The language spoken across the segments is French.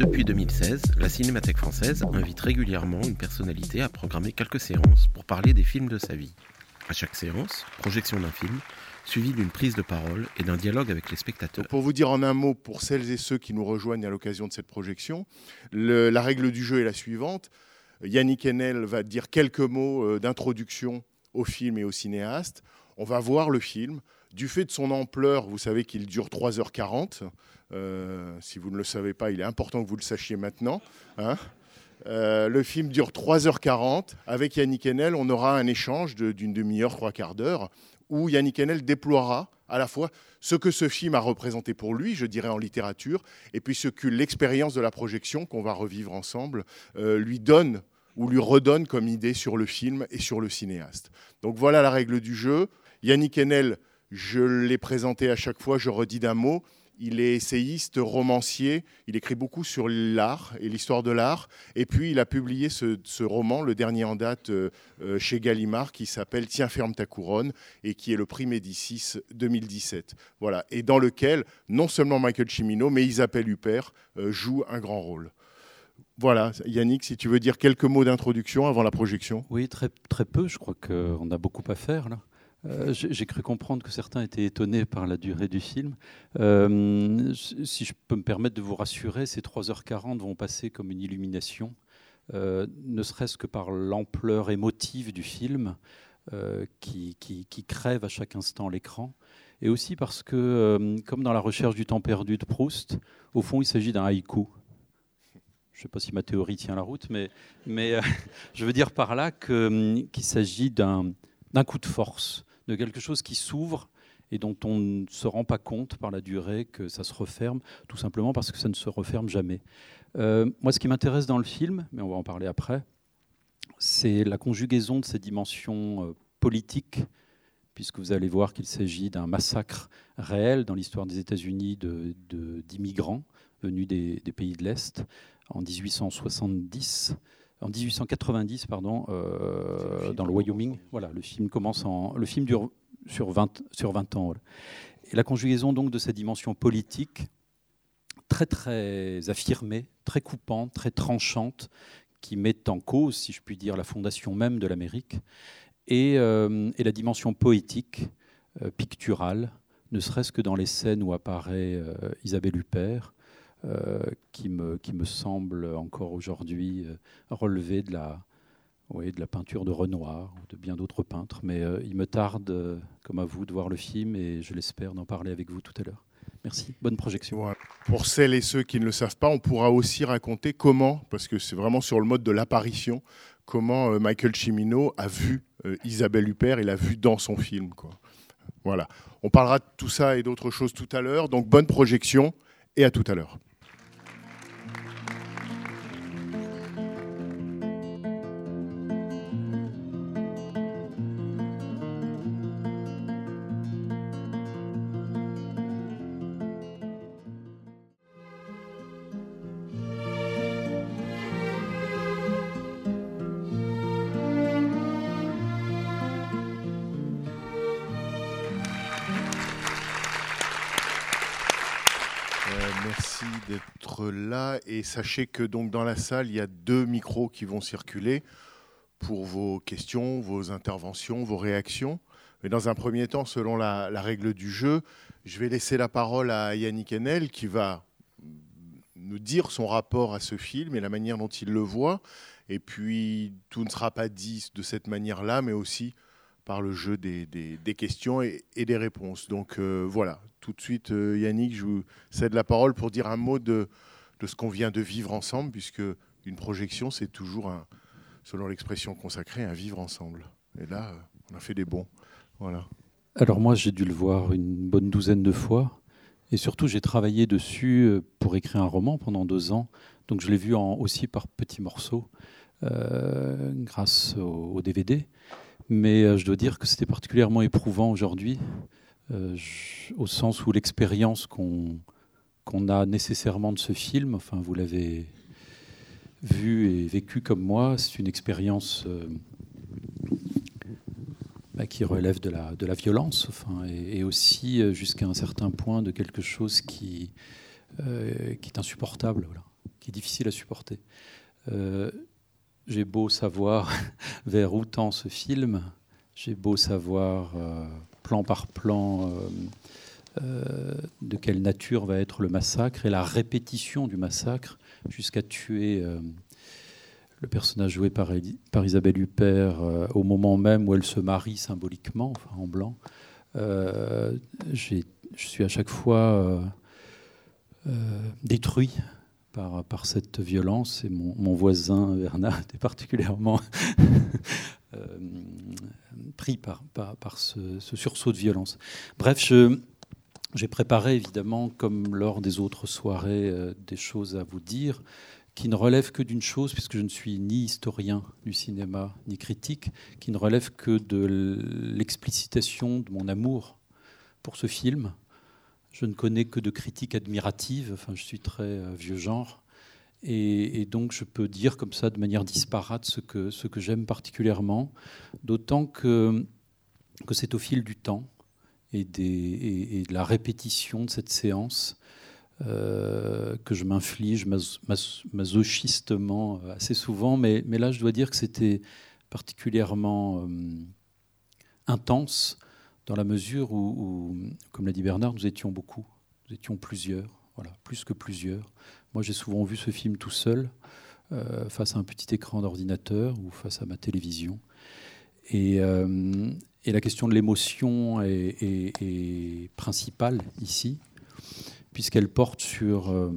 Depuis 2016, la Cinémathèque française invite régulièrement une personnalité à programmer quelques séances pour parler des films de sa vie. À chaque séance, projection d'un film, suivie d'une prise de parole et d'un dialogue avec les spectateurs. Pour vous dire en un mot, pour celles et ceux qui nous rejoignent à l'occasion de cette projection, la règle du jeu est la suivante. Yannick Enel va dire quelques mots euh, d'introduction au film et au cinéaste. On va voir le film. Du fait de son ampleur, vous savez qu'il dure 3h40. Euh, si vous ne le savez pas, il est important que vous le sachiez maintenant. hein. Euh, le film dure 3h40. Avec Yannick Enel, on aura un échange d'une demi-heure, trois quarts d'heure, où Yannick Enel déploiera à la fois ce que ce film a représenté pour lui, je dirais en littérature, et puis ce que l'expérience de la projection qu'on va revivre ensemble euh, lui donne ou lui redonne comme idée sur le film et sur le cinéaste. Donc voilà la règle du jeu. Yannick Enel, je l'ai présenté à chaque fois, je redis d'un mot. Il est essayiste, romancier, il écrit beaucoup sur l'art et l'histoire de l'art. Et puis il a publié ce, roman, le dernier en date euh, euh, chez Gallimard, qui s'appelle Tiens, ferme ta couronne et qui est le prix Médicis 2017. Voilà. Et dans lequel non seulement Michael Cimino, mais Isabelle Huppert euh, joue un grand rôle. Voilà, Yannick, si tu veux dire quelques mots d'introduction avant la projection. Oui, très, très peu. Je crois qu'on a beaucoup à faire là. Euh, J'ai cru comprendre que certains étaient étonnés par la durée du film. Euh, si je peux me permettre de vous rassurer, ces 3h40 vont passer comme une illumination, euh, ne serait-ce que par l'ampleur émotive du film qui, crève à chaque instant l'écran, et aussi parce que, comme dans la recherche du temps perdu de Proust, au fond, il s'agit d'un haïku. Je ne sais pas si ma théorie tient la route, mais, je veux dire par là qu'il s'agit d'un coup de force, de quelque chose qui s'ouvre et dont on ne se rend pas compte par la durée que ça se referme, tout simplement parce que ça ne se referme jamais. Euh, moi, ce qui m'intéresse dans le film, mais on va en parler après, c'est la conjugaison de ces dimensions euh, politiques, puisque vous allez voir qu'il s'agit d'un massacre réel dans l'histoire des États-Unis de- de- d'immigrants venus des pays de l'Est en 1870 en 1890, pardon, euh, dans le Wyoming. Voilà, le film commence en, le film dure sur 20, sur 20 ans. voilà. Et la conjugaison donc de cette dimension politique très très affirmée, très coupante, très tranchante, qui met en cause, si je puis dire, la fondation même de l'Amérique, et, euh, et la dimension poétique, euh, picturale, ne serait-ce que dans les scènes où apparaît Isabelle Huppert, qui, me, qui me semble encore aujourd'hui euh, relever de la, peinture de Renoir ou de bien d'autres peintres. Mais euh, il me tarde, euh, comme à vous, de voir le film et je l'espère d'en parler avec vous tout à l'heure. Merci. Bonne projection. Pour celles et ceux qui ne le savent pas, on pourra aussi raconter comment, parce que c'est vraiment sur le mode de l'apparition, comment euh, Michael Cimino a vu euh, Isabelle Huppert et l'a vu dans son film. Voilà. On parlera de tout ça et d'autres choses tout à l'heure. Donc bonne projection et à tout à l'heure. Sachez que donc dans la salle il y a deux micros qui vont circuler pour vos questions, vos interventions, vos réactions. Mais dans un premier temps, selon la, règle du jeu, je vais laisser la parole à Yannick Enel qui va nous dire son rapport à ce film et la manière dont il le voit. Et puis tout ne sera pas dit de cette manière-là, mais aussi par le jeu des, questions et, et des réponses. Donc euh, voilà, tout de suite, euh, Yannick, je vous cède la parole pour dire un mot de, de ce qu'on vient de vivre ensemble, puisque une projection, c'est toujours, un, selon l'expression consacrée, un vivre ensemble. Et là, on a fait des bons. Voilà. Alors moi, j'ai dû le voir une bonne douzaine de fois. Et surtout, j'ai travaillé dessus euh, pour écrire un roman pendant deux ans. Donc je l'ai vu en, aussi par petits morceaux euh, grâce au, DVD. Mais euh, je dois dire que c'était particulièrement éprouvant aujourd'hui, au sens où l'expérience qu'on qu'on a nécessairement de ce film, enfin vous l'avez vu et vécu comme moi, c'est une expérience euh, bah, qui relève de la, violence, enfin, et, aussi euh, jusqu'à un certain point de quelque chose qui, euh, qui est insupportable, voilà, qui est difficile à supporter. J'ai beau savoir vers où tend ce film, j'ai beau savoir plan par plan euh, de quelle nature va être le massacre et la répétition du massacre jusqu'à tuer euh, le personnage joué par, Isabelle Huppert euh, au moment même où elle se marie symboliquement, enfin, en blanc. Je suis à chaque fois détruit par, cette violence et mon, voisin Bernard était particulièrement pris par ce, ce sursaut de violence. Bref, je, j'ai préparé évidemment, comme lors des autres soirées, euh, des choses à vous dire qui ne relèvent que d'une chose, puisque je ne suis ni historien du cinéma, ni critique, qui ne relèvent que de l'explicitation de mon amour pour ce film. Je ne connais que de critiques admiratives, enfin je suis très euh, vieux genre, et, et donc je peux dire comme ça de manière disparate ce que, ce que j'aime particulièrement, d'autant que, que c'est au fil du temps et, de la répétition de cette séance euh, que je m'inflige mas- mas- masochistement euh, assez souvent, mais, là je dois dire que c'était particulièrement euh, intense dans la mesure où, comme l'a dit Bernard, nous étions beaucoup, nous étions plusieurs, voilà, plus que plusieurs. Moi j'ai souvent vu ce film tout seul, face à un petit écran d'ordinateur ou face à ma télévision. Et, et la question de l'émotion est, principale ici, puisqu'elle porte sur, euh,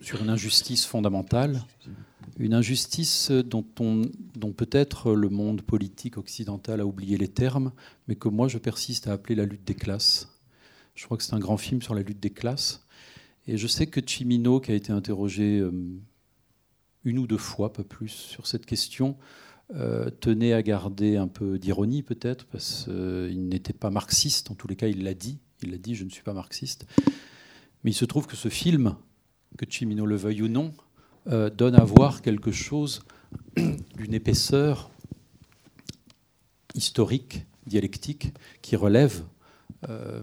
sur une injustice fondamentale, une injustice dont, on- dont peut-être le monde politique occidental a oublié les termes, mais que moi je persiste à appeler la lutte des classes. Je crois que c'est un grand film sur la lutte des classes. Et je sais que Chimino, qui a été interrogé euh, une ou deux fois, pas plus, sur cette question, euh, tenait à garder un peu d'ironie peut-être, parce qu'il n'était pas marxiste, en tous les cas il l'a dit, il l'a dit, je ne suis pas marxiste. Mais il se trouve que ce film, que Chimino le veuille ou non, euh, donne à voir quelque chose d'une épaisseur historique, dialectique, qui relève euh,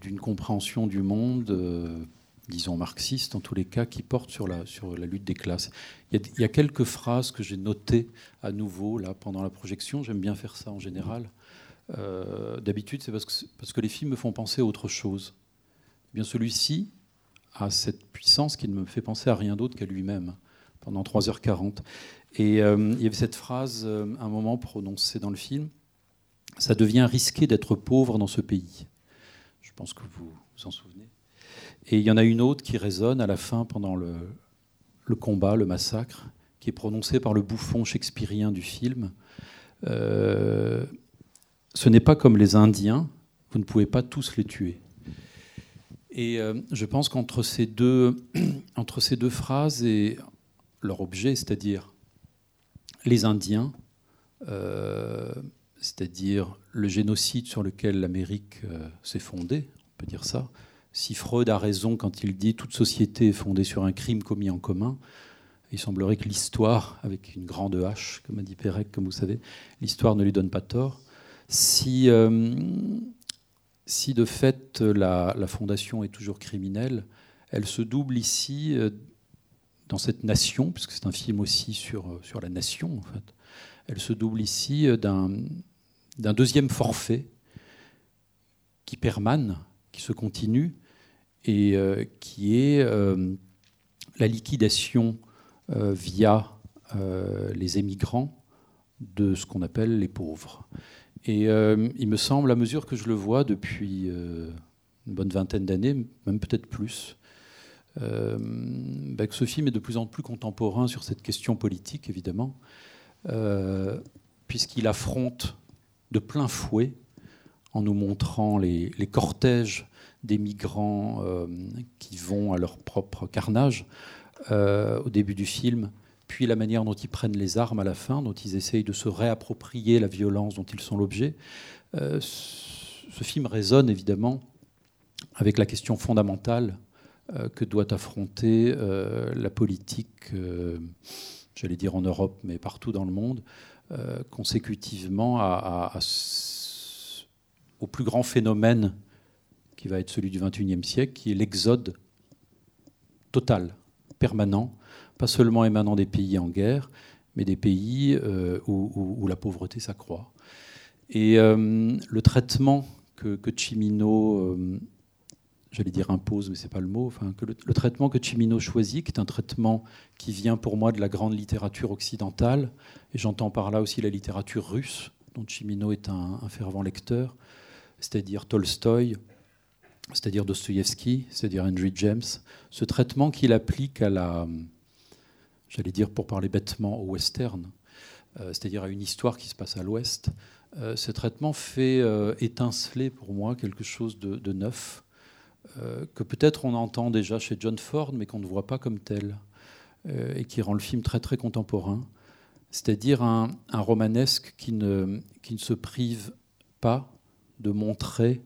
d'une compréhension du monde, euh, disons marxiste en tous les cas, qui porte sur la, lutte des classes. Il y, a, quelques phrases que j'ai notées à nouveau là pendant la projection. J'aime bien faire ça en général. Euh, D'habitude, c'est parce que, parce que les films me font penser à autre chose. Eh bien, celui-ci a cette puissance qui ne me fait penser à rien d'autre qu'à lui-même pendant 3h40. Et euh, il y avait cette phrase, euh, un moment prononcée dans le film Ça devient risqué d'être pauvre dans ce pays. Je pense que vous vous en souvenez. Et il y en a une autre qui résonne à la fin pendant le, combat, le massacre, qui est prononcée par le bouffon shakespearien du film. Euh, ce n'est pas comme les Indiens, vous ne pouvez pas tous les tuer. Et euh, je pense qu'entre ces, deux, entre ces deux phrases et leur objet, c'est-à-dire les Indiens, euh, c'est-à-dire le génocide sur lequel l'Amérique s'est fondée, on peut dire ça. Si Freud a raison quand il dit toute société est fondée sur un crime commis en commun, il semblerait que l'histoire, avec une grande H, comme a dit Pérec, comme vous savez, l'histoire ne lui donne pas tort. Si, euh, si de fait la, fondation est toujours criminelle, elle se double ici euh, dans cette nation, puisque c'est un film aussi sur, sur la nation, en fait. Elle se double ici euh, d'un deuxième forfait qui permane, qui se continue, et euh, qui est euh, la liquidation euh, via les émigrants de ce qu'on appelle les pauvres. Et il me semble, à mesure que je le vois depuis une bonne vingtaine d'années, même peut-être plus, bah, que ce film est de plus en plus contemporain sur cette question politique, évidemment, puisqu'il affronte de plein fouet, en nous montrant les cortèges des migrants euh, qui vont à leur propre carnage euh, au début du film, puis la manière dont ils prennent les armes à la fin, dont ils essayent de se réapproprier la violence dont ils sont l'objet. Euh, ce film résonne évidemment avec la question fondamentale que doit affronter la politique, j'allais dire en Europe, mais partout dans le monde, consécutivement au plus grand phénomène qui va être celui du XXIe siècle, qui est l'exode total, permanent, pas seulement émanant des pays en guerre, mais des pays euh, où, la pauvreté s'accroît. Et euh, le traitement que, Chimino, euh, j'allais dire impose, mais c'est pas le mot, enfin, que le, traitement que Chimino choisit, qui est un traitement qui vient pour moi de la grande littérature occidentale, et j'entends par là aussi la littérature russe, dont Chimino est un, un fervent lecteur, c'est-à-dire Tolstoï, c'est-à-dire Dostoïevski, c'est-à-dire Henry James, ce traitement qu'il applique à la, j'allais dire pour parler bêtement, au western, euh, c'est-à-dire à une histoire qui se passe à l'ouest, euh, ce traitement fait euh, étinceler pour moi quelque chose de, neuf, que peut-être on entend déjà chez John Ford, mais qu'on ne voit pas comme tel, et qui rend le film très très contemporain, c'est-à-dire un, un, romanesque qui ne, qui ne se prive pas de montrer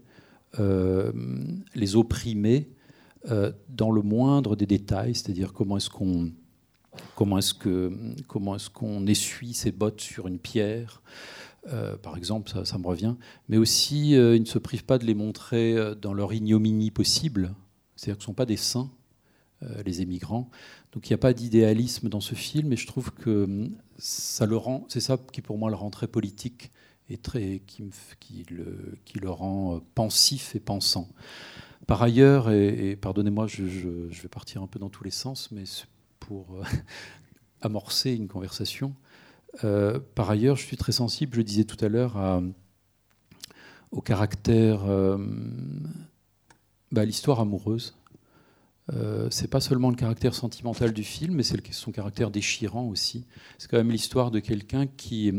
les opprimés euh, dans le moindre des détails, c'est-à-dire comment est-ce qu'on comment est-ce que comment est-ce qu'on essuie ses bottes sur une pierre, euh, par exemple, ça, me revient, mais aussi ils ne se privent pas de les montrer dans leur ignominie possible, c'est-à-dire ce ne sont pas des saints, les émigrants. Donc il n'y a pas d'idéalisme dans ce film, et je trouve que ça le rend, c'est ça qui pour moi le rend très politique et très, qui, le, rend euh, pensif et pensant. Par ailleurs, et, pardonnez-moi, je, je, vais partir un peu dans tous les sens, mais pour euh, amorcer une conversation. Euh, par ailleurs, je suis très sensible, je disais tout à l'heure, au caractère, bah, l'histoire amoureuse. Euh, c'est pas seulement le caractère sentimental du film, mais c'est son caractère déchirant aussi. C'est quand même l'histoire de quelqu'un qui,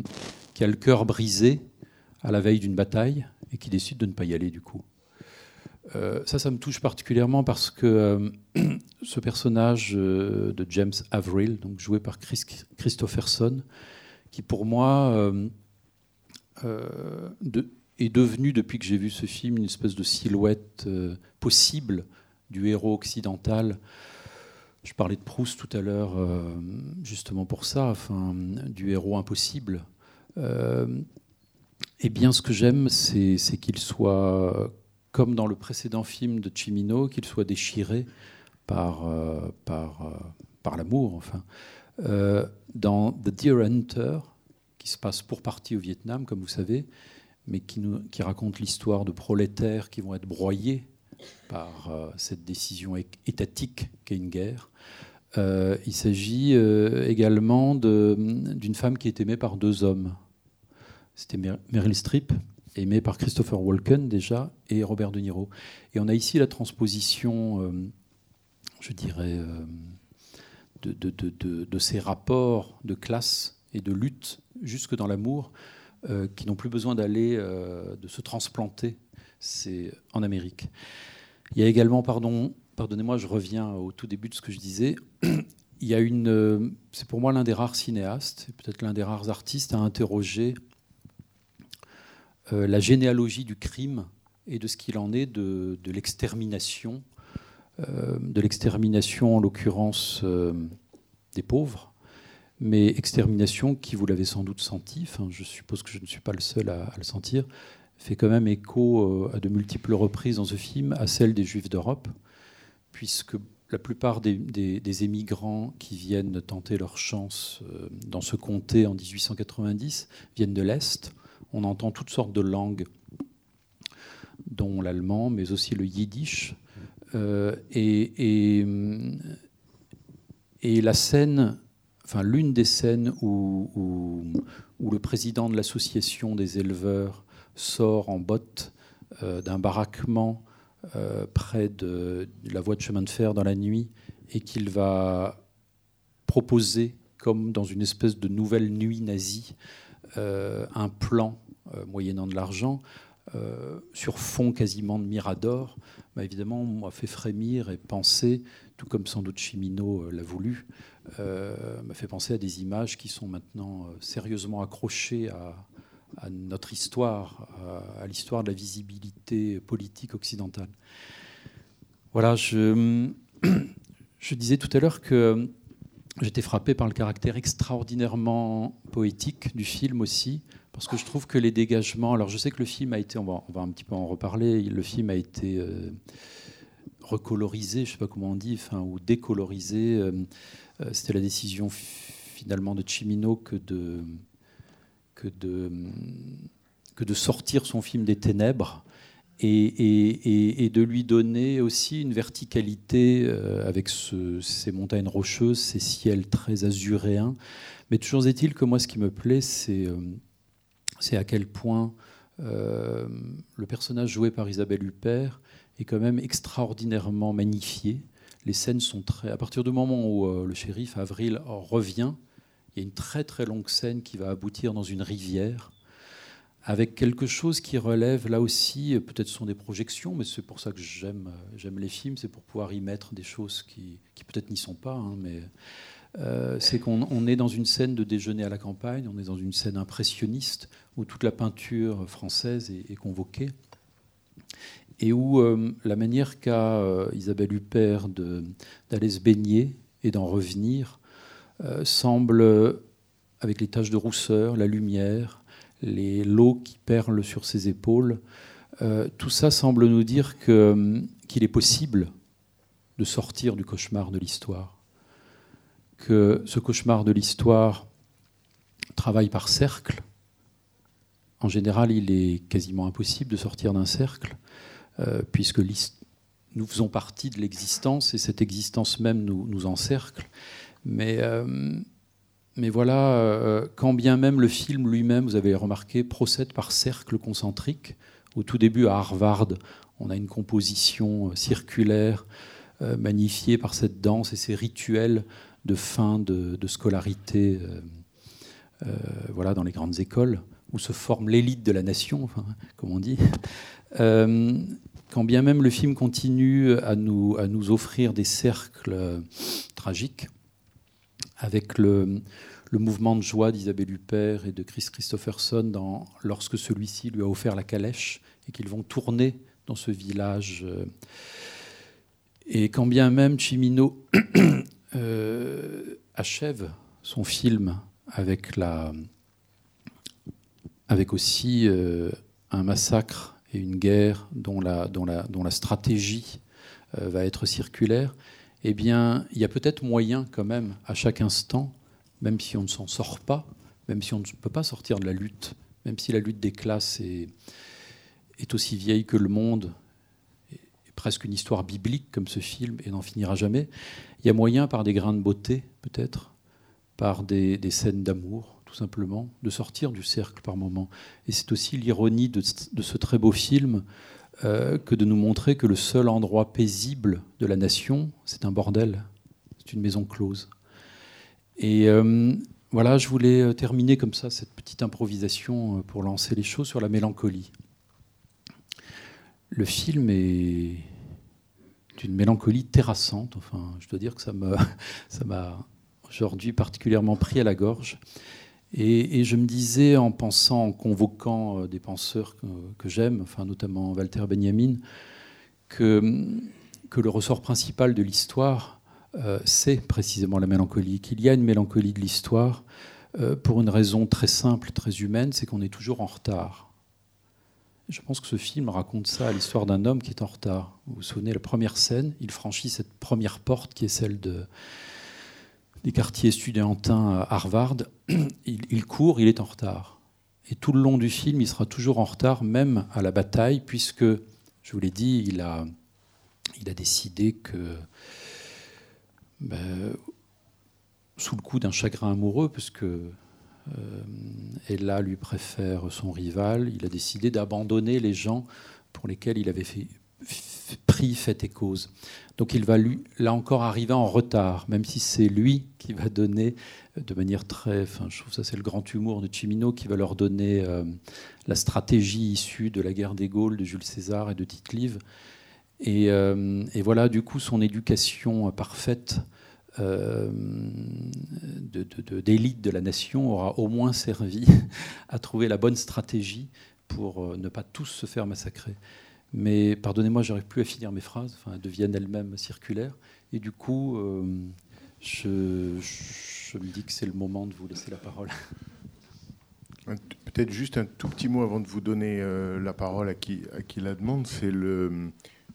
qui a le cœur brisé à la veille d'une bataille et qui décide de ne pas y aller du coup. Euh, ça, ça me touche particulièrement parce que euh, ce personnage euh, de James Averill, donc joué par Chris Christopherson, qui pour moi est devenu, depuis que j'ai vu ce film, une espèce de silhouette possible du héros occidental. Je parlais de Proust tout à l'heure, justement pour ça, du héros impossible. Eh bien, ce que j'aime, c'est qu'il soit, comme dans le précédent film de Chimino, qu'il soit déchiré par, euh, euh, par l'amour. Enfin. Euh, dans The Deer Hunter, qui se passe pour partie au Vietnam, comme vous savez, mais qui, nous, qui raconte l'histoire de prolétaires qui vont être broyés par cette décision étatique qu'est une guerre. Il s'agit également d'une femme qui est aimée par deux hommes. C'était Meryl Streep, aimée par Christopher Walken déjà, et Robert De Niro. Et on a ici la transposition, euh, je dirais, euh, de, ces rapports de classe et de lutte jusque dans l'amour, euh, qui n'ont plus besoin d'aller, de se transplanter. C'est en Amérique. Il y a également, pardon, pardonnez-moi, je reviens au tout début de ce que je disais. Il y a une, c'est pour moi l'un des rares cinéastes, peut-être l'un des rares artistes à interroger euh, la généalogie du crime et de ce qu'il en est de, l'extermination, euh, de l'extermination en l'occurrence euh, des pauvres, mais extermination qui, vous l'avez sans doute senti, enfin, je suppose que je ne suis pas le seul à, le sentir, fait quand même écho à de multiples reprises dans ce film à celle des Juifs d'Europe, puisque la plupart des, émigrants qui viennent tenter leur chance dans ce comté en 1890 viennent de l'Est on entend toutes sortes de langues, dont l'allemand, mais aussi le yiddish. Euh, et, et, la scène, enfin l'une des scènes où, le président de l'association des éleveurs sort en botte euh, d'un baraquement euh, près de la voie de chemin de fer dans la nuit et qu'il va proposer, comme dans une espèce de nouvelle nuit nazie, euh, un plan, euh, moyennant de l'argent, sur fond quasiment de Mirador, m'a évidemment m'a fait frémir et penser, tout comme sans doute Chimino l'a voulu, m'a fait penser à des images qui sont maintenant sérieusement accrochées à, à notre histoire, à, l'histoire de la visibilité politique occidentale. Voilà, je, disais tout à l'heure que j'étais frappé par le caractère extraordinairement poétique du film aussi, parce que je trouve que les dégagements. Alors, je sais que le film a été, on va, un petit peu en reparler, le film a été euh, recolorisé, je ne sais pas comment on dit, ou décolorisé. Euh, euh, c'était la décision finalement de Chimino que de que de, que de sortir son film des ténèbres et, et, de lui donner aussi une verticalité euh, avec ces montagnes rocheuses, ces ciels très azuréens. Mais toujours est-il que moi, ce qui me plaît, c'est euh, c'est à quel point euh, le personnage joué par Isabelle Huppert est quand même extraordinairement magnifié. Les scènes sont très. À partir du moment où le shérif Avril revient, il y a une très très longue scène qui va aboutir dans une rivière avec quelque chose qui relève là aussi, peut-être ce sont des projections, mais c'est pour ça que j'aime, j'aime les films, c'est pour pouvoir y mettre des choses qui, peut-être n'y sont pas, hein, mais euh, c'est qu'on est dans une scène de déjeuner à la campagne, on est dans une scène impressionniste où toute la peinture française est, convoquée et où euh, la manière qu'a euh, Isabelle Huppert d'aller se baigner et d'en revenir semble, avec les taches de rousseur, la lumière, les lots qui perlent sur ses épaules, euh, tout ça semble nous dire qu'il est possible de sortir du cauchemar de l'histoire. Que ce cauchemar de l'histoire travaille par cercle. En général, il est quasiment impossible de sortir d'un cercle, euh, puisque nous faisons partie de l'existence et cette existence même nous encercle. Mais, euh, mais voilà, euh, quand bien même le film lui-même, vous avez remarqué, procède par cercles concentriques. Au tout début, à Harvard, on a une composition euh, circulaire magnifiée par cette danse et ces rituels de fin de, scolarité voilà, dans les grandes écoles, où se forme l'élite de la nation, enfin, comme on dit. quand bien même le film continue à nous, à nous offrir des cercles tragiques, avec le, mouvement de joie d'Isabelle Huppert et de Chris Christopherson lorsque celui-ci lui a offert la calèche et qu'ils vont tourner dans ce village. Euh, et quand bien même Chimino euh, achève son film avec, aussi euh, un massacre et une guerre dont la stratégie va être circulaire, eh bien, il y a peut-être moyen quand même, à chaque instant, même si on ne s'en sort pas, même si on ne peut pas sortir de la lutte, même si la lutte des classes est, aussi vieille que le monde, est presque une histoire biblique comme ce film, et n'en finira jamais, il y a moyen par des grains de beauté, peut-être, par des, scènes d'amour, tout simplement, de sortir du cercle par moment. Et c'est aussi l'ironie de, ce très beau film euh, que de nous montrer que le seul endroit paisible de la nation, c'est un bordel, c'est une maison close. Et euh, voilà, je voulais euh, terminer comme ça cette petite improvisation pour lancer les choses sur la mélancolie. Le film est d'une mélancolie terrassante. Enfin, je dois dire que ça m'a aujourd'hui particulièrement pris à la gorge. Et, je me disais, en pensant, en convoquant euh, des penseurs que, j'aime, enfin, notamment Walter Benjamin, que, le ressort principal de l'histoire, euh, c'est précisément la mélancolie, qu'il y a une mélancolie de l'histoire euh, pour une raison très simple, très humaine, c'est qu'on est toujours en retard. Je pense que ce film raconte ça, l'histoire d'un homme qui est en retard. Vous vous souvenez, la première scène, il franchit cette première porte qui est celle de, des quartiers estudiantins à Harvard, il, court, il est en retard. Et tout le long du film, il sera toujours en retard, même à la bataille, puisque, je vous l'ai dit, il a, décidé que, ben, sous le coup d'un chagrin amoureux, puisque euh, Ella lui préfère son rival, il a décidé d'abandonner les gens pour lesquels il avait fait prix, fait et cause. Donc il va lui, là encore arriver en retard, même si c'est lui qui va donner de manière très, je trouve ça c'est le grand humour de Cimino qui va leur donner euh, la stratégie issue de la guerre des Gaules de Jules César et de Tite-Live. Et, euh, et, voilà du coup son éducation parfaite d'élite de, la nation aura au moins servi à trouver la bonne stratégie pour ne pas tous se faire massacrer. Mais pardonnez-moi, j'arrive plus à finir mes phrases, enfin, elles deviennent elles-mêmes circulaires. Et du coup, euh, je, me dis que c'est le moment de vous laisser la parole. Peut-être juste un tout petit mot avant de vous donner euh, la parole à qui, la demande. C'est le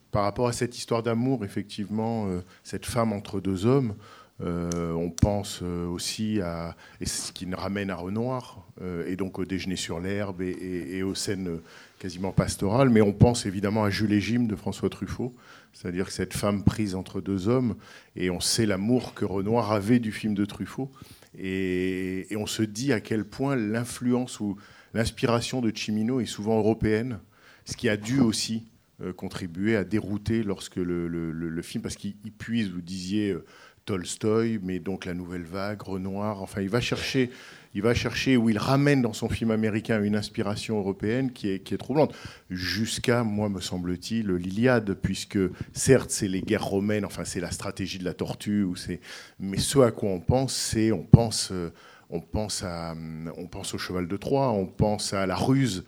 par rapport à cette histoire d'amour, effectivement, euh, cette femme entre deux hommes. On pense aussi à et ce qui nous ramène à Renoir et donc au déjeuner sur l'herbe et, aux scènes quasiment pastorales. Mais on pense évidemment à Jules et Jim de François Truffaut, c'est-à-dire cette femme prise entre deux hommes et on sait l'amour que Renoir avait du film de Truffaut et, et on se dit à quel point l'influence ou l'inspiration de Cimino est souvent européenne, ce qui a dû aussi euh, contribuer à dérouter lorsque le, film, parce qu'il puise, vous disiez euh, Tolstoï, mais donc la nouvelle vague, Renoir, enfin il va chercher, il va chercher où il ramène dans son film américain une inspiration européenne qui est, troublante, jusqu'à, moi me semble-t-il, l'Iliade, puisque certes c'est les guerres romaines, enfin c'est la stratégie de la tortue, ou mais ce à quoi on pense, c'est on pense, euh, à, on pense au cheval de Troie, on pense à la ruse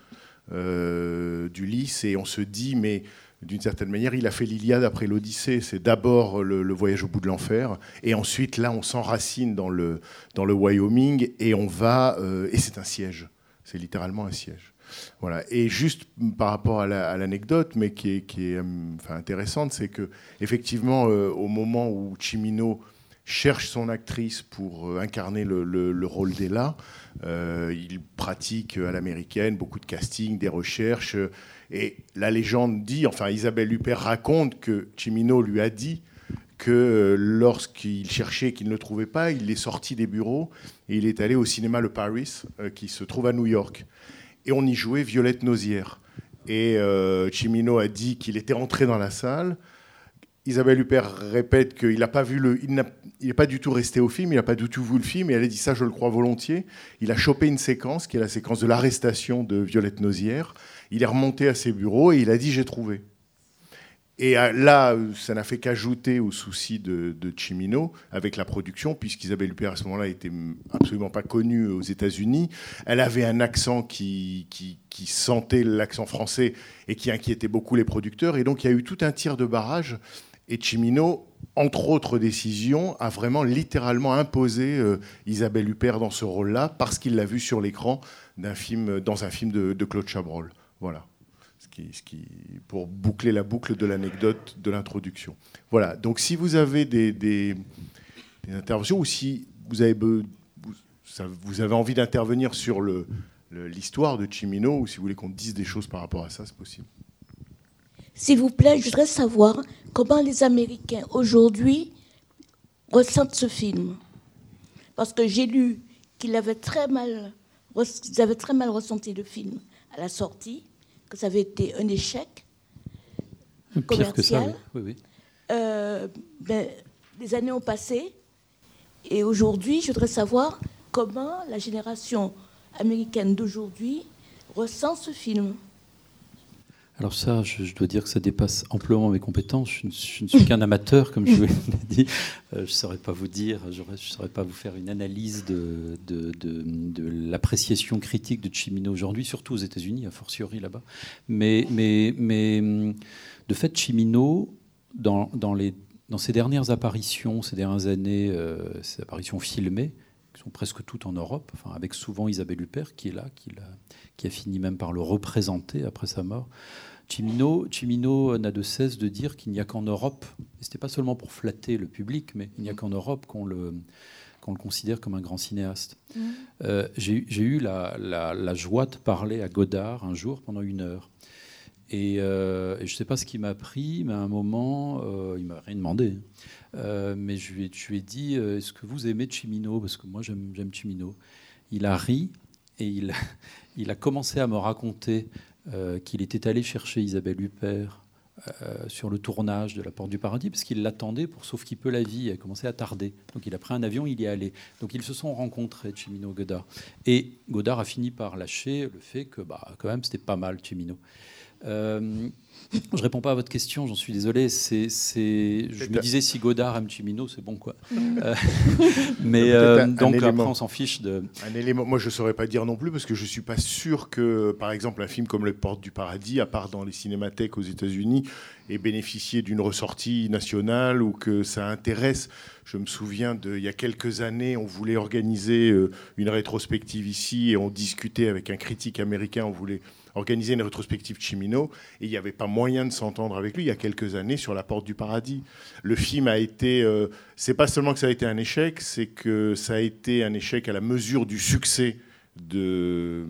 euh, d'Ulysse et on se dit, mais d'une certaine manière, il a fait l'Iliade après l'Odyssée. C'est d'abord le, voyage au bout de l'enfer, et ensuite là, on s'enracine dans le, dans le Wyoming et on va, euh, et c'est un siège. C'est littéralement un siège. Voilà. Et juste par rapport à l'anecdote, mais qui est, qui est euh, enfin, intéressante, c'est que effectivement, au moment où Chimino cherche son actrice pour euh, incarner le, rôle d'Ella. Euh, il pratique à l'américaine beaucoup de casting, des recherches. Et la légende dit, enfin Isabelle Huppert raconte que Cimino lui a dit que euh, lorsqu'il cherchait qu'il ne le trouvait pas, il est sorti des bureaux et il est allé au cinéma Le Paris, qui se trouve à New York. Et on y jouait Violette Nozière. Et Cimino a dit qu'il était entré dans la salle, Isabelle Huppert répète qu'il n'a pas vu le, il n'est pas du tout resté au film, il n'a pas du tout vu le film, et elle a dit ça, je le crois volontiers. Il a chopé une séquence qui est la séquence de l'arrestation de Violette Nozière. Il est remonté à ses bureaux et il a dit j'ai trouvé. Et euh, là, ça n'a fait qu'ajouter au souci de, Chimino avec la production, puisqu'Isabelle Huppert à ce moment-là était absolument pas connue aux États-Unis. Elle avait un accent qui, sentait l'accent français et qui inquiétait beaucoup les producteurs. Et donc il y a eu tout un tir de barrage et Cimino, entre autres décisions, a vraiment littéralement imposé euh, Isabelle Huppert dans ce rôle-là parce qu'il l'a vu sur l'écran d'un film, dans un film de, Claude Chabrol. Voilà. Ce qui, ce qui, pour boucler la boucle de l'anecdote de l'introduction. Voilà. Donc si vous avez des, des, interventions ou si vous avez, vous avez envie d'intervenir sur l'histoire de Cimino ou si vous voulez qu'on dise des choses par rapport à ça, c'est possible. S'il vous plaît, je voudrais savoir comment les Américains aujourd'hui ressentent ce film. Parce que j'ai lu qu'ils avaient très mal ressenti le film à la sortie, que ça avait été un échec commercial. Que ça, oui. Oui, euh, ben, les années ont passé et aujourd'hui, je voudrais savoir comment la génération américaine d'aujourd'hui ressent ce film. Alors ça, je, dois dire que ça dépasse amplement mes compétences. Je, ne suis qu'un amateur, comme je vous l'ai dit. Euh, je ne saurais pas vous dire, je ne saurais pas vous faire une analyse de, l'appréciation critique de Chimino aujourd'hui, surtout aux États-Unis, a fortiori là-bas. Mais, mais, mais de fait, Chimino, dans, les, dans ses dernières apparitions, ces dernières années, euh, ces apparitions filmées, sont presque toutes en Europe, enfin, avec souvent Isabelle Huppert qui est là, qui a, qui a fini même par le représenter après sa mort. Cimino, n'a de cesse de dire qu'il n'y a qu'en Europe, et ce n'était pas seulement pour flatter le public, mais il n'y a qu'en Europe qu'on le, le considère comme un grand cinéaste. Mmh. Euh, j'ai eu la, joie de parler à Godard un jour pendant une heure. Et, euh, je ne sais pas ce qui m'a pris, mais à un moment, euh, il m'a rien demandé. Mais je lui, ai, dit Est-ce que vous aimez Cimino Parce que moi, j'aime Cimino. Il a ri et il, a commencé à me raconter euh, qu'il était allé chercher Isabelle Huppert euh, sur le tournage de La Porte du Paradis, parce qu'il l'attendait pour Sauf qui peut la vie. Il a commencé à tarder. Donc il a pris un avion, il y est allé. Donc ils se sont rencontrés, Chimino Godard. Et Godard a fini par lâcher le fait que, bah, quand même, c'était pas mal, Chimino. Je réponds pas à votre question, j'en suis désolé. C'est, c'est... Je me disais si Godard aime Chimino, c'est bon quoi. Euh, mais euh, donc après on s'en fiche de. Un élément. Moi je ne saurais pas dire non plus parce que je suis pas sûr que, par exemple, un film comme Les Portes du Paradis, à part dans les cinémathèques aux États-Unis, ait bénéficié d'une ressortie nationale ou que ça intéresse. Je me souviens de, il y a quelques années, on voulait organiser euh, une rétrospective ici et on discutait avec un critique américain. On voulait organiser une rétrospective Chimino et il n'y avait pas moyen de s'entendre avec lui il y a quelques années sur La Porte du Paradis. Le film a été, euh, c'est pas seulement que ça a été un échec, c'est que ça a été un échec à la mesure du succès de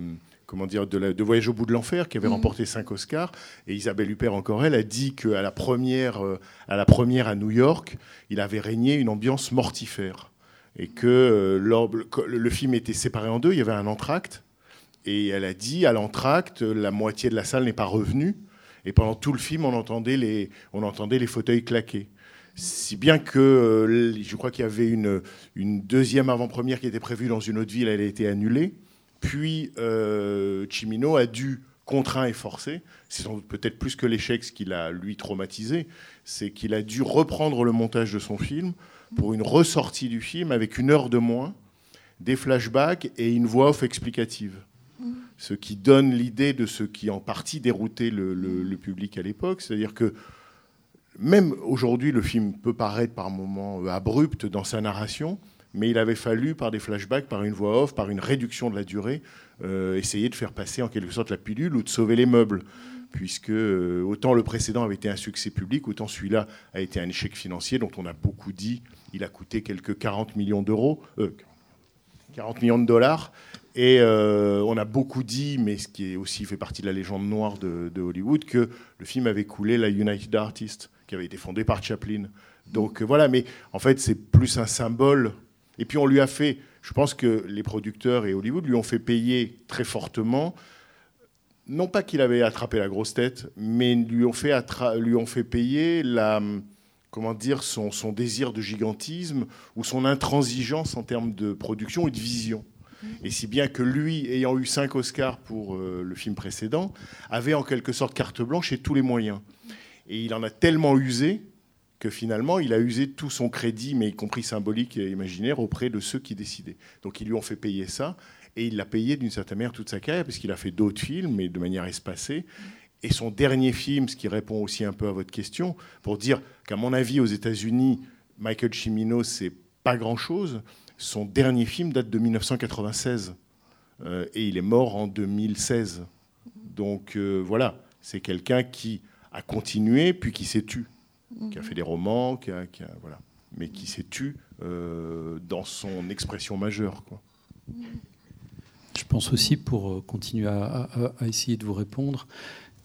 comment dire, de, Voyage au bout de l'enfer, qui avait mmh. remporté cinq Oscars. Et Isabelle Huppert, encore elle, a dit qu'à la, première, euh, à la première à New York, il avait régné une ambiance mortifère. Et que euh, le film était séparé en deux, il y avait un entracte, et elle a dit, à l'entracte, la moitié de la salle n'est pas revenue. Et pendant tout le film, on entendait les, on entendait les fauteuils claquer. Si bien que euh, je crois qu'il y avait une, une deuxième avant-première qui était prévue dans une autre ville, elle a été annulée. Puis euh, Chimino a dû, contraint et forcé, c'est peut-être plus que l'échec ce qui l'a lui traumatisé, c'est qu'il a dû reprendre le montage de son film pour une ressortie du film avec une heure de moins, des flashbacks et une voix off explicative ce qui donne l'idée de ce qui en partie déroutait le, public à l'époque. C'est-à-dire que même aujourd'hui, le film peut paraître par moments euh, abrupt dans sa narration, mais il avait fallu, par des flashbacks, par une voix off, par une réduction de la durée, euh, essayer de faire passer en quelque sorte la pilule ou de sauver les meubles. Puisque euh, autant le précédent avait été un succès public, autant celui-là a été un échec financier dont on a beaucoup dit. Il a coûté quelques 40 millions d'euros, 40 millions de dollars. Et euh, on a beaucoup dit, mais ce qui est aussi fait partie de la légende noire de, Hollywood, que le film avait coulé la United Artists, qui avait été fondée par Chaplin. Donc euh, voilà, mais en fait, c'est plus un symbole. Et puis on lui a fait, je pense que les producteurs et Hollywood lui ont fait payer très fortement, non pas qu'il avait attrapé la grosse tête, mais lui ont fait, lui ont fait payer la, comment dire, son, son désir de gigantisme ou son intransigeance en termes de production et de vision. Et si bien que lui, ayant eu cinq Oscars pour euh, le film précédent, avait en quelque sorte carte blanche et tous les moyens. Et il en a tellement usé que finalement, il a usé tout son crédit, mais y compris symbolique et imaginaire, auprès de ceux qui décidaient. Donc ils lui ont fait payer ça, et il l'a payé d'une certaine manière toute sa carrière, puisqu'il a fait d'autres films, mais de manière espacée. Et son dernier film, ce qui répond aussi un peu à votre question, pour dire qu'à mon avis, aux États-Unis, Michael Cimino, c'est pas grand-chose. Son dernier film date de 1996 euh, et il est mort en 2016. Donc euh, voilà, c'est quelqu'un qui a continué puis qui s'est tu, qui a fait des romans, qui a, voilà, mais qui s'est tu euh, dans son expression majeure. Quoi. Je pense aussi, pour continuer à, essayer de vous répondre,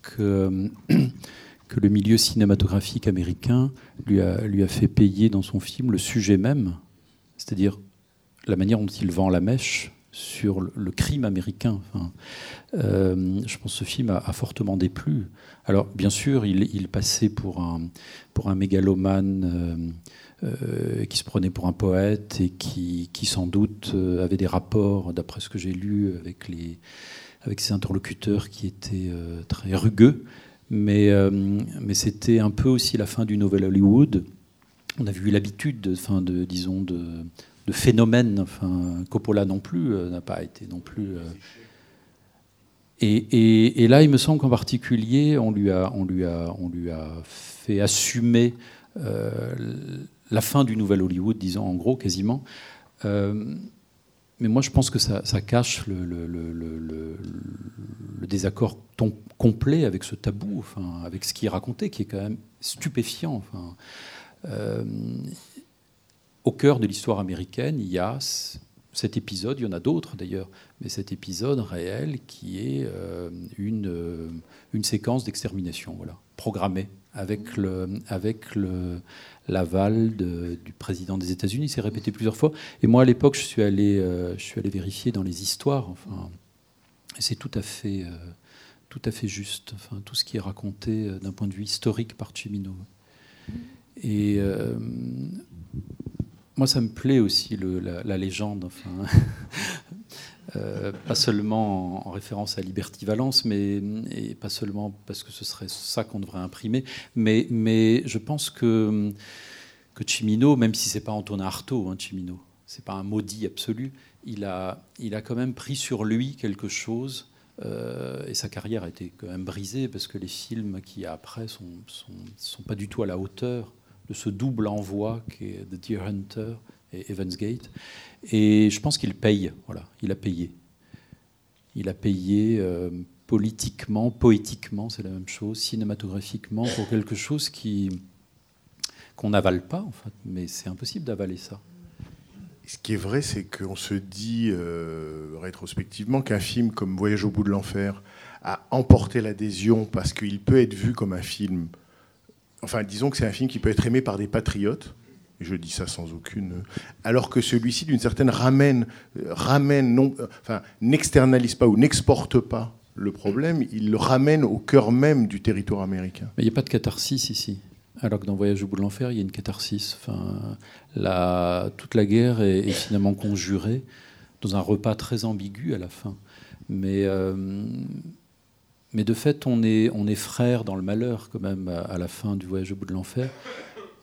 que, que le milieu cinématographique américain lui a, lui a fait payer dans son film le sujet même, c'est-à-dire la manière dont il vend la mèche sur le, crime américain. Euh, je pense que ce film a, fortement déplu. Alors, bien sûr, il, passait pour un, pour un mégalomane euh, euh, qui se prenait pour un poète et qui, qui sans doute avait des rapports, d'après ce que j'ai lu, avec, les, avec ses interlocuteurs qui étaient très rugueux. Mais, mais c'était un peu aussi la fin du Nouvel Hollywood. On avait eu l'habitude, de, de, disons, de, de phénomène. Enfin, Coppola non plus euh, n'a pas été non plus. Euh. Et, là, il me semble qu'en particulier, on lui a, on lui a, on lui a fait assumer euh, la fin du nouvel Hollywood, disons en gros quasiment. mais moi, je pense que ça, cache le, désaccord complet avec ce tabou, enfin, avec ce qui est raconté, qui est quand même stupéfiant. Enfin, au cœur de l'histoire américaine, il y a cet épisode, il y en a d'autres d'ailleurs, mais cet épisode réel qui est euh, une, euh, une séquence d'extermination, voilà, programmée avec le avec le l'aval du président des États-Unis. C'est répété plusieurs fois. Et moi, à l'époque, je suis allé euh, je suis allé vérifier dans les histoires. Enfin, c'est tout à fait tout à fait juste. Enfin, tout ce qui est raconté d'un point de vue historique par Cimino. Et moi, ça me plaît aussi la, légende. Enfin, euh, pas seulement en, référence à Liberty Valence, mais pas seulement parce que ce serait ça qu'on devrait imprimer, mais, je pense que que Cimino, même si c'est pas Antonin Artaud, hein, Cimino, c'est pas un maudit absolu, il a, il a quand même pris sur lui quelque chose. Euh, et sa carrière a été quand même brisée parce que les films qui après sont, sont, sont pas du tout à la hauteur de ce double envoi qui est The Deer Hunter et Evans Gate. Et je pense qu'il paye. Voilà, il a payé. Il a payé euh, politiquement, poétiquement, c'est la même chose, cinématographiquement, pour quelque chose qui qu'on n'avale pas, en fait. Mais c'est impossible d'avaler ça. Ce qui est vrai, c'est qu'on se dit euh, rétrospectivement qu'un film comme Voyage au bout de l'enfer a emporté l'adhésion parce qu'il peut être vu comme un film. Enfin, disons que c'est un film qui peut être aimé par des patriotes. Je dis ça sans aucune. Alors que celui-ci, d'une certaine, ramène, ramène non, enfin, n'externalise pas ou n'exporte pas le problème, il le ramène au cœur même du territoire américain. Il n'y a pas de catharsis ici alors que dans Voyage au bout de l'enfer, il y a une catharsis. Toute la guerre est, finalement conjurée dans un repas très ambigu à la fin. Mais, euh, mais de fait, on est, on frères dans le malheur quand même à la fin du Voyage au bout de l'enfer.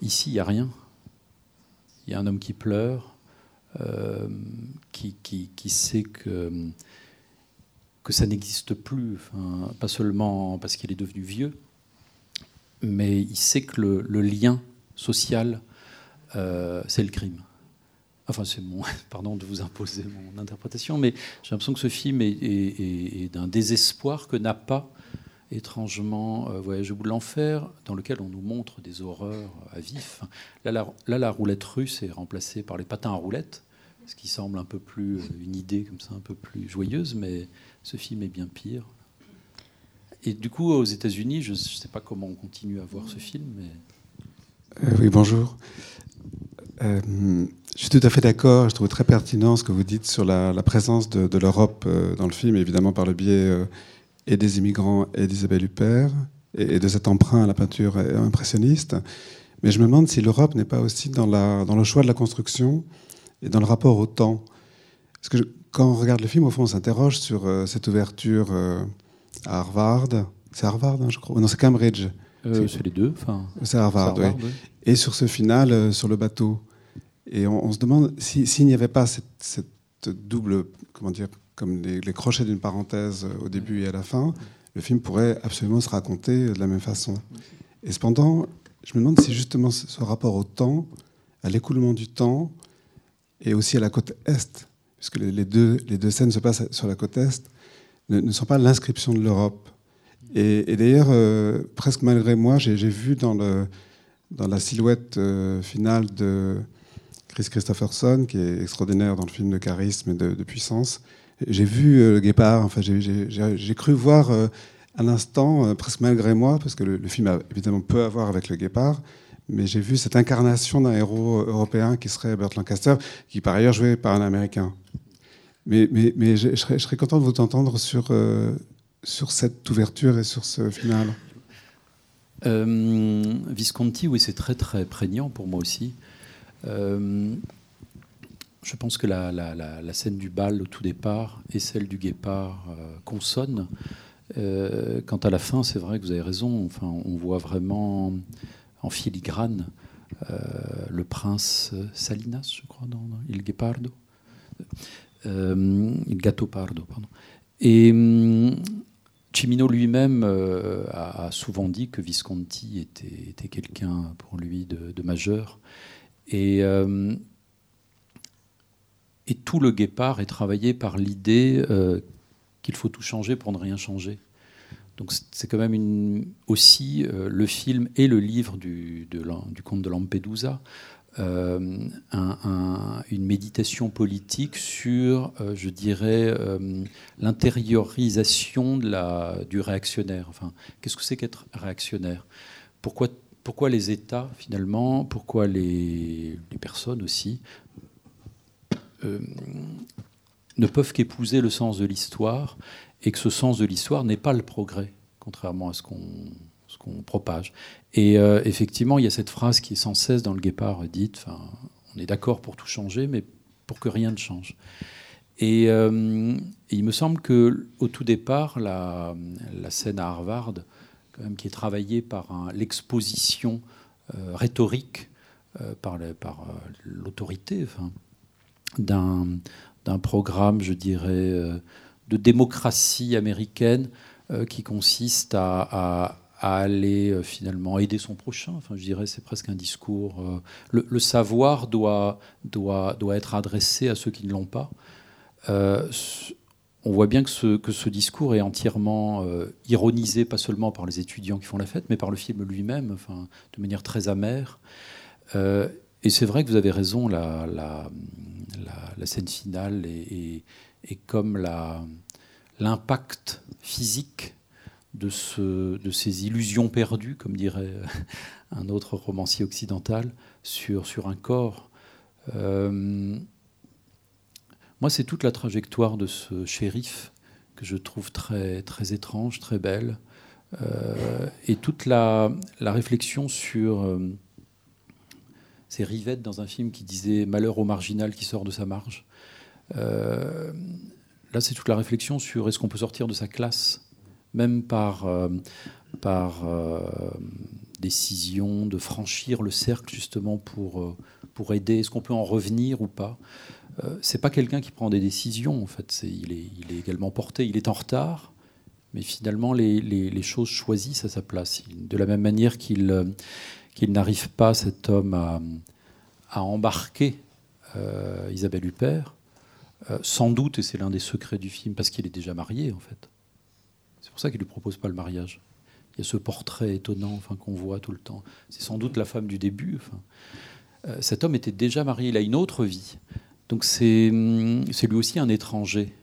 Ici, il n'y a rien. Il y a un homme qui pleure, euh, qui, sait que, ça n'existe plus. Pas seulement parce qu'il est devenu vieux, mais il sait que le, le lien social, euh, c'est le crime. Enfin, c'est mon. Pardon de vous imposer mon interprétation, mais j'ai l'impression que ce film est, d'un désespoir que n'a pas, étrangement, euh, Voyage au bout de l'enfer, dans lequel on nous montre des horreurs à vif. Là la, roulette russe est remplacée par les patins à roulettes, ce qui semble un peu plus. euh, une idée comme ça, un peu plus joyeuse, mais ce film est bien pire. Et du coup, aux États-Unis, je ne sais pas comment on continue à voir ce film, mais. Euh, oui, bonjour. Euh, je suis tout à fait d'accord. Je trouve très pertinent ce que vous dites sur la, la présence de, de l'Europe euh, dans le film, évidemment par le biais euh, et des immigrants et d'Isabelle Huppert, et, et, de cet emprunt à la peinture impressionniste. Mais je me demande si l'Europe n'est pas aussi dans, la, dans, le choix de la construction et dans le rapport au temps. Parce que je, quand on regarde le film, au fond, on s'interroge sur cette ouverture à Harvard. C'est Harvard, hein, je crois. Non, c'est Cambridge. Euh, c'est les deux. Enfin, c'est Harvard, Harvard oui. oui. Et sur ce final, euh, sur le bateau. Et on, on se demande s'il si, n'y avait pas cette, cette, double, comment dire, comme les, les crochets d'une parenthèse euh, au début et à la fin, le film pourrait absolument se raconter de la même façon. Et cependant, je me demande si justement ce rapport au temps, à l'écoulement du temps, et aussi à la côte est, puisque les, les, deux, les deux scènes se passent sur la côte est, ne, ne sont pas l'inscription de l'Europe. Et, et d'ailleurs, euh, presque malgré moi, j'ai vu dans, le, dans la silhouette euh, finale de Chris Christopherson, qui est extraordinaire dans le film de charisme et de, puissance, j'ai vu euh, le guépard, enfin, j'ai cru voir euh, un instant, euh, presque malgré moi, parce que le, film a évidemment peu à voir avec le guépard, mais j'ai vu cette incarnation d'un héros européen qui serait Burt Lancaster, qui par ailleurs joué par un Américain. Mais, je, serais, content de vous entendre sur, euh, cette ouverture et sur ce final. Euh, Visconti, oui, c'est très très prégnant pour moi aussi. Euh, je pense que la, scène du bal au tout départ et celle du guépard euh, consonnent. Euh, quant à la fin, c'est vrai que vous avez raison. Enfin, on voit vraiment en filigrane le prince Salinas, je crois, dans, Il Guepardo. Euh, Pardo, pardon. Et hum, Cimino lui-même a, souvent dit que Visconti était, quelqu'un pour lui de majeur. Et, euh, et, tout le guépard est travaillé par l'idée euh, qu'il faut tout changer pour ne rien changer. Donc c'est quand même aussi euh, le film et le livre du, de, du comte de Lampedusa un, un, une méditation politique sur, je dirais, l'intériorisation du réactionnaire. Enfin, qu'est-ce que c'est qu'être réactionnaire? Pourquoi, pourquoi les États, finalement, pourquoi les, personnes aussi, euh, ne peuvent qu'épouser le sens de l'histoire et que ce sens de l'histoire n'est pas le progrès, contrairement à ce qu'on ce qu'on propage. Et euh, effectivement, il y a cette phrase qui est sans cesse dans le Guépard dite, on est d'accord pour tout changer, mais pour que rien ne change. Et, euh, il me semble que au tout départ, la, scène à Harvard, quand même, qui est travaillée par l'exposition euh, rhétorique par l'autorité enfin, d'un programme, je dirais, de démocratie américaine qui consiste à, aller euh, finalement aider son prochain. Enfin, je dirais, c'est presque un discours. Euh, le, savoir doit, doit, doit être adressé à ceux qui ne l'ont pas. Euh, on voit bien que ce, que ce discours est entièrement ironisé, pas seulement par les étudiants qui font la fête, mais par le film lui-même, enfin, de manière très amère. et c'est vrai que vous avez raison, la, la, scène finale est, est comme l'impact physique de, ce, de ces illusions perdues, comme dirait un autre romancier occidental, sur, sur un corps. Euh, moi, c'est toute la trajectoire de ce shérif que je trouve très, étrange, très belle, euh, et toute la, réflexion sur euh, ces rivettes dans un film qui disait Malheur au marginal qui sort de sa marge. là, c'est toute la réflexion sur est-ce qu'on peut sortir de sa classe même par, euh, euh, décision de franchir le cercle justement euh, pour aider. Est-ce qu'on peut en revenir ou pas? C'est pas quelqu'un qui prend des décisions en fait. il, est, également porté. Il est en retard, mais finalement les, choses choisissent à sa place. De la même manière qu'il qu'il n'arrive pas cet homme à, embarquer Isabelle Huppert, sans doute, et c'est l'un des secrets du film, parce qu'il est déjà marié en fait. C'est pour ça qu'il ne lui propose pas le mariage. Il y a ce portrait étonnant qu'on voit tout le temps. C'est sans doute la femme du début. Euh, cet homme était déjà marié, il a une autre vie. Donc c'est lui aussi un étranger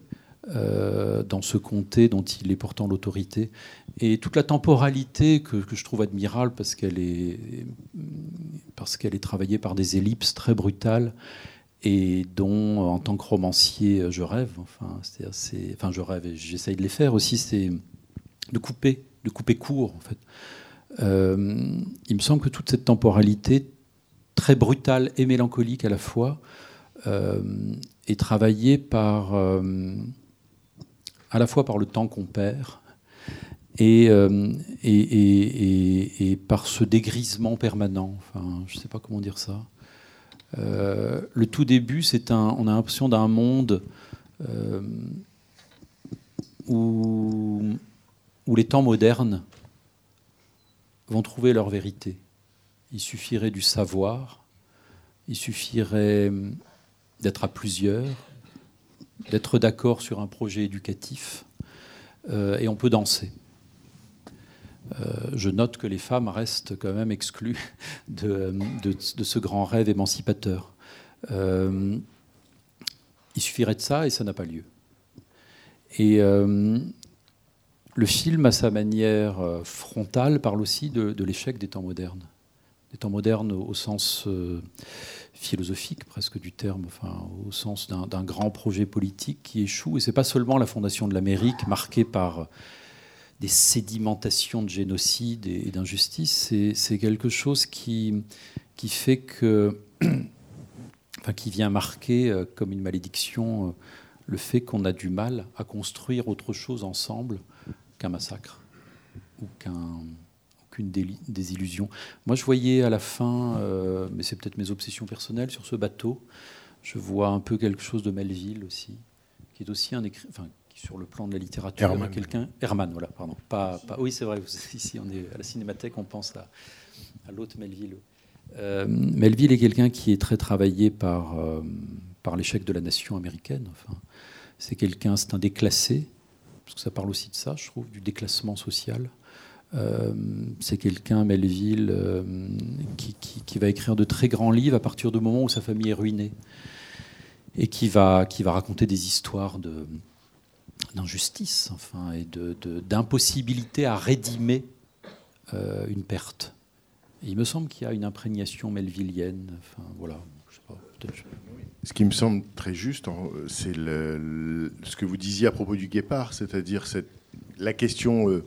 euh, dans ce comté dont il est pourtant l'autorité. Et toute la temporalité que, je trouve admirable parce qu'elle est, parce qu'elle est travaillée par des ellipses très brutales et dont, en tant que romancier, je rêve. Enfin, enfin je rêve et j'essaye de les faire aussi. C'est de couper, de couper court, en fait. Euh, il me semble que toute cette temporalité, très brutale et mélancolique à la fois, est travaillée par, euh, à la fois par le temps qu'on perd et, et, et, par ce dégrisement permanent. Enfin, je ne sais pas comment dire ça. le tout début, c'est un, on a l'impression d'un monde où où les temps modernes vont trouver leur vérité. Il suffirait du savoir, il suffirait d'être à plusieurs, d'être d'accord sur un projet éducatif, euh, et on peut danser. Euh, je note que les femmes restent quand même exclues de, ce grand rêve émancipateur. Euh, il suffirait de ça et ça n'a pas lieu. Et le film, à sa manière frontale, parle aussi de, l'échec des temps modernes. Des temps modernes au sens philosophique presque du terme, enfin, au sens d'un grand projet politique qui échoue. Et ce n'est pas seulement la fondation de l'Amérique, marquée par des sédimentations de génocide et, d'injustice, c'est quelque chose qui, qui fait que, enfin, qui vient marquer euh, comme une malédiction le fait qu'on a du mal à construire autre chose ensemble qu'un massacre ou qu'une désillusion. Moi, je voyais à la fin, euh, mais c'est peut-être mes obsessions personnelles, sur ce bateau, je vois un peu quelque chose de Melville aussi, qui est aussi un écrit, enfin, qui sur le plan de la littérature, Herman. quelqu'un, Herman, voilà, pardon, pas, pas oui, c'est vrai, ici on est à la Cinémathèque, on pense à, à l'autre Melville. Euh, Melville est quelqu'un qui est très travaillé par, euh, par l'échec de la nation américaine. Enfin, c'est quelqu'un, c'est un déclassé, parce que ça parle aussi de ça, je trouve, du déclassement social. Euh, c'est quelqu'un, Melville, euh, qui, va écrire de très grands livres à partir du moment où sa famille est ruinée et qui va, qui va raconter des histoires d'injustice enfin, et de, d'impossibilité à rédimer euh, une perte. Il me semble qu'il y a une imprégnation melvillienne. Enfin, voilà. Je sais pas, Ce qui me semble très juste, c'est ce que vous disiez à propos du guépard, c'est-à-dire cette- la question, euh,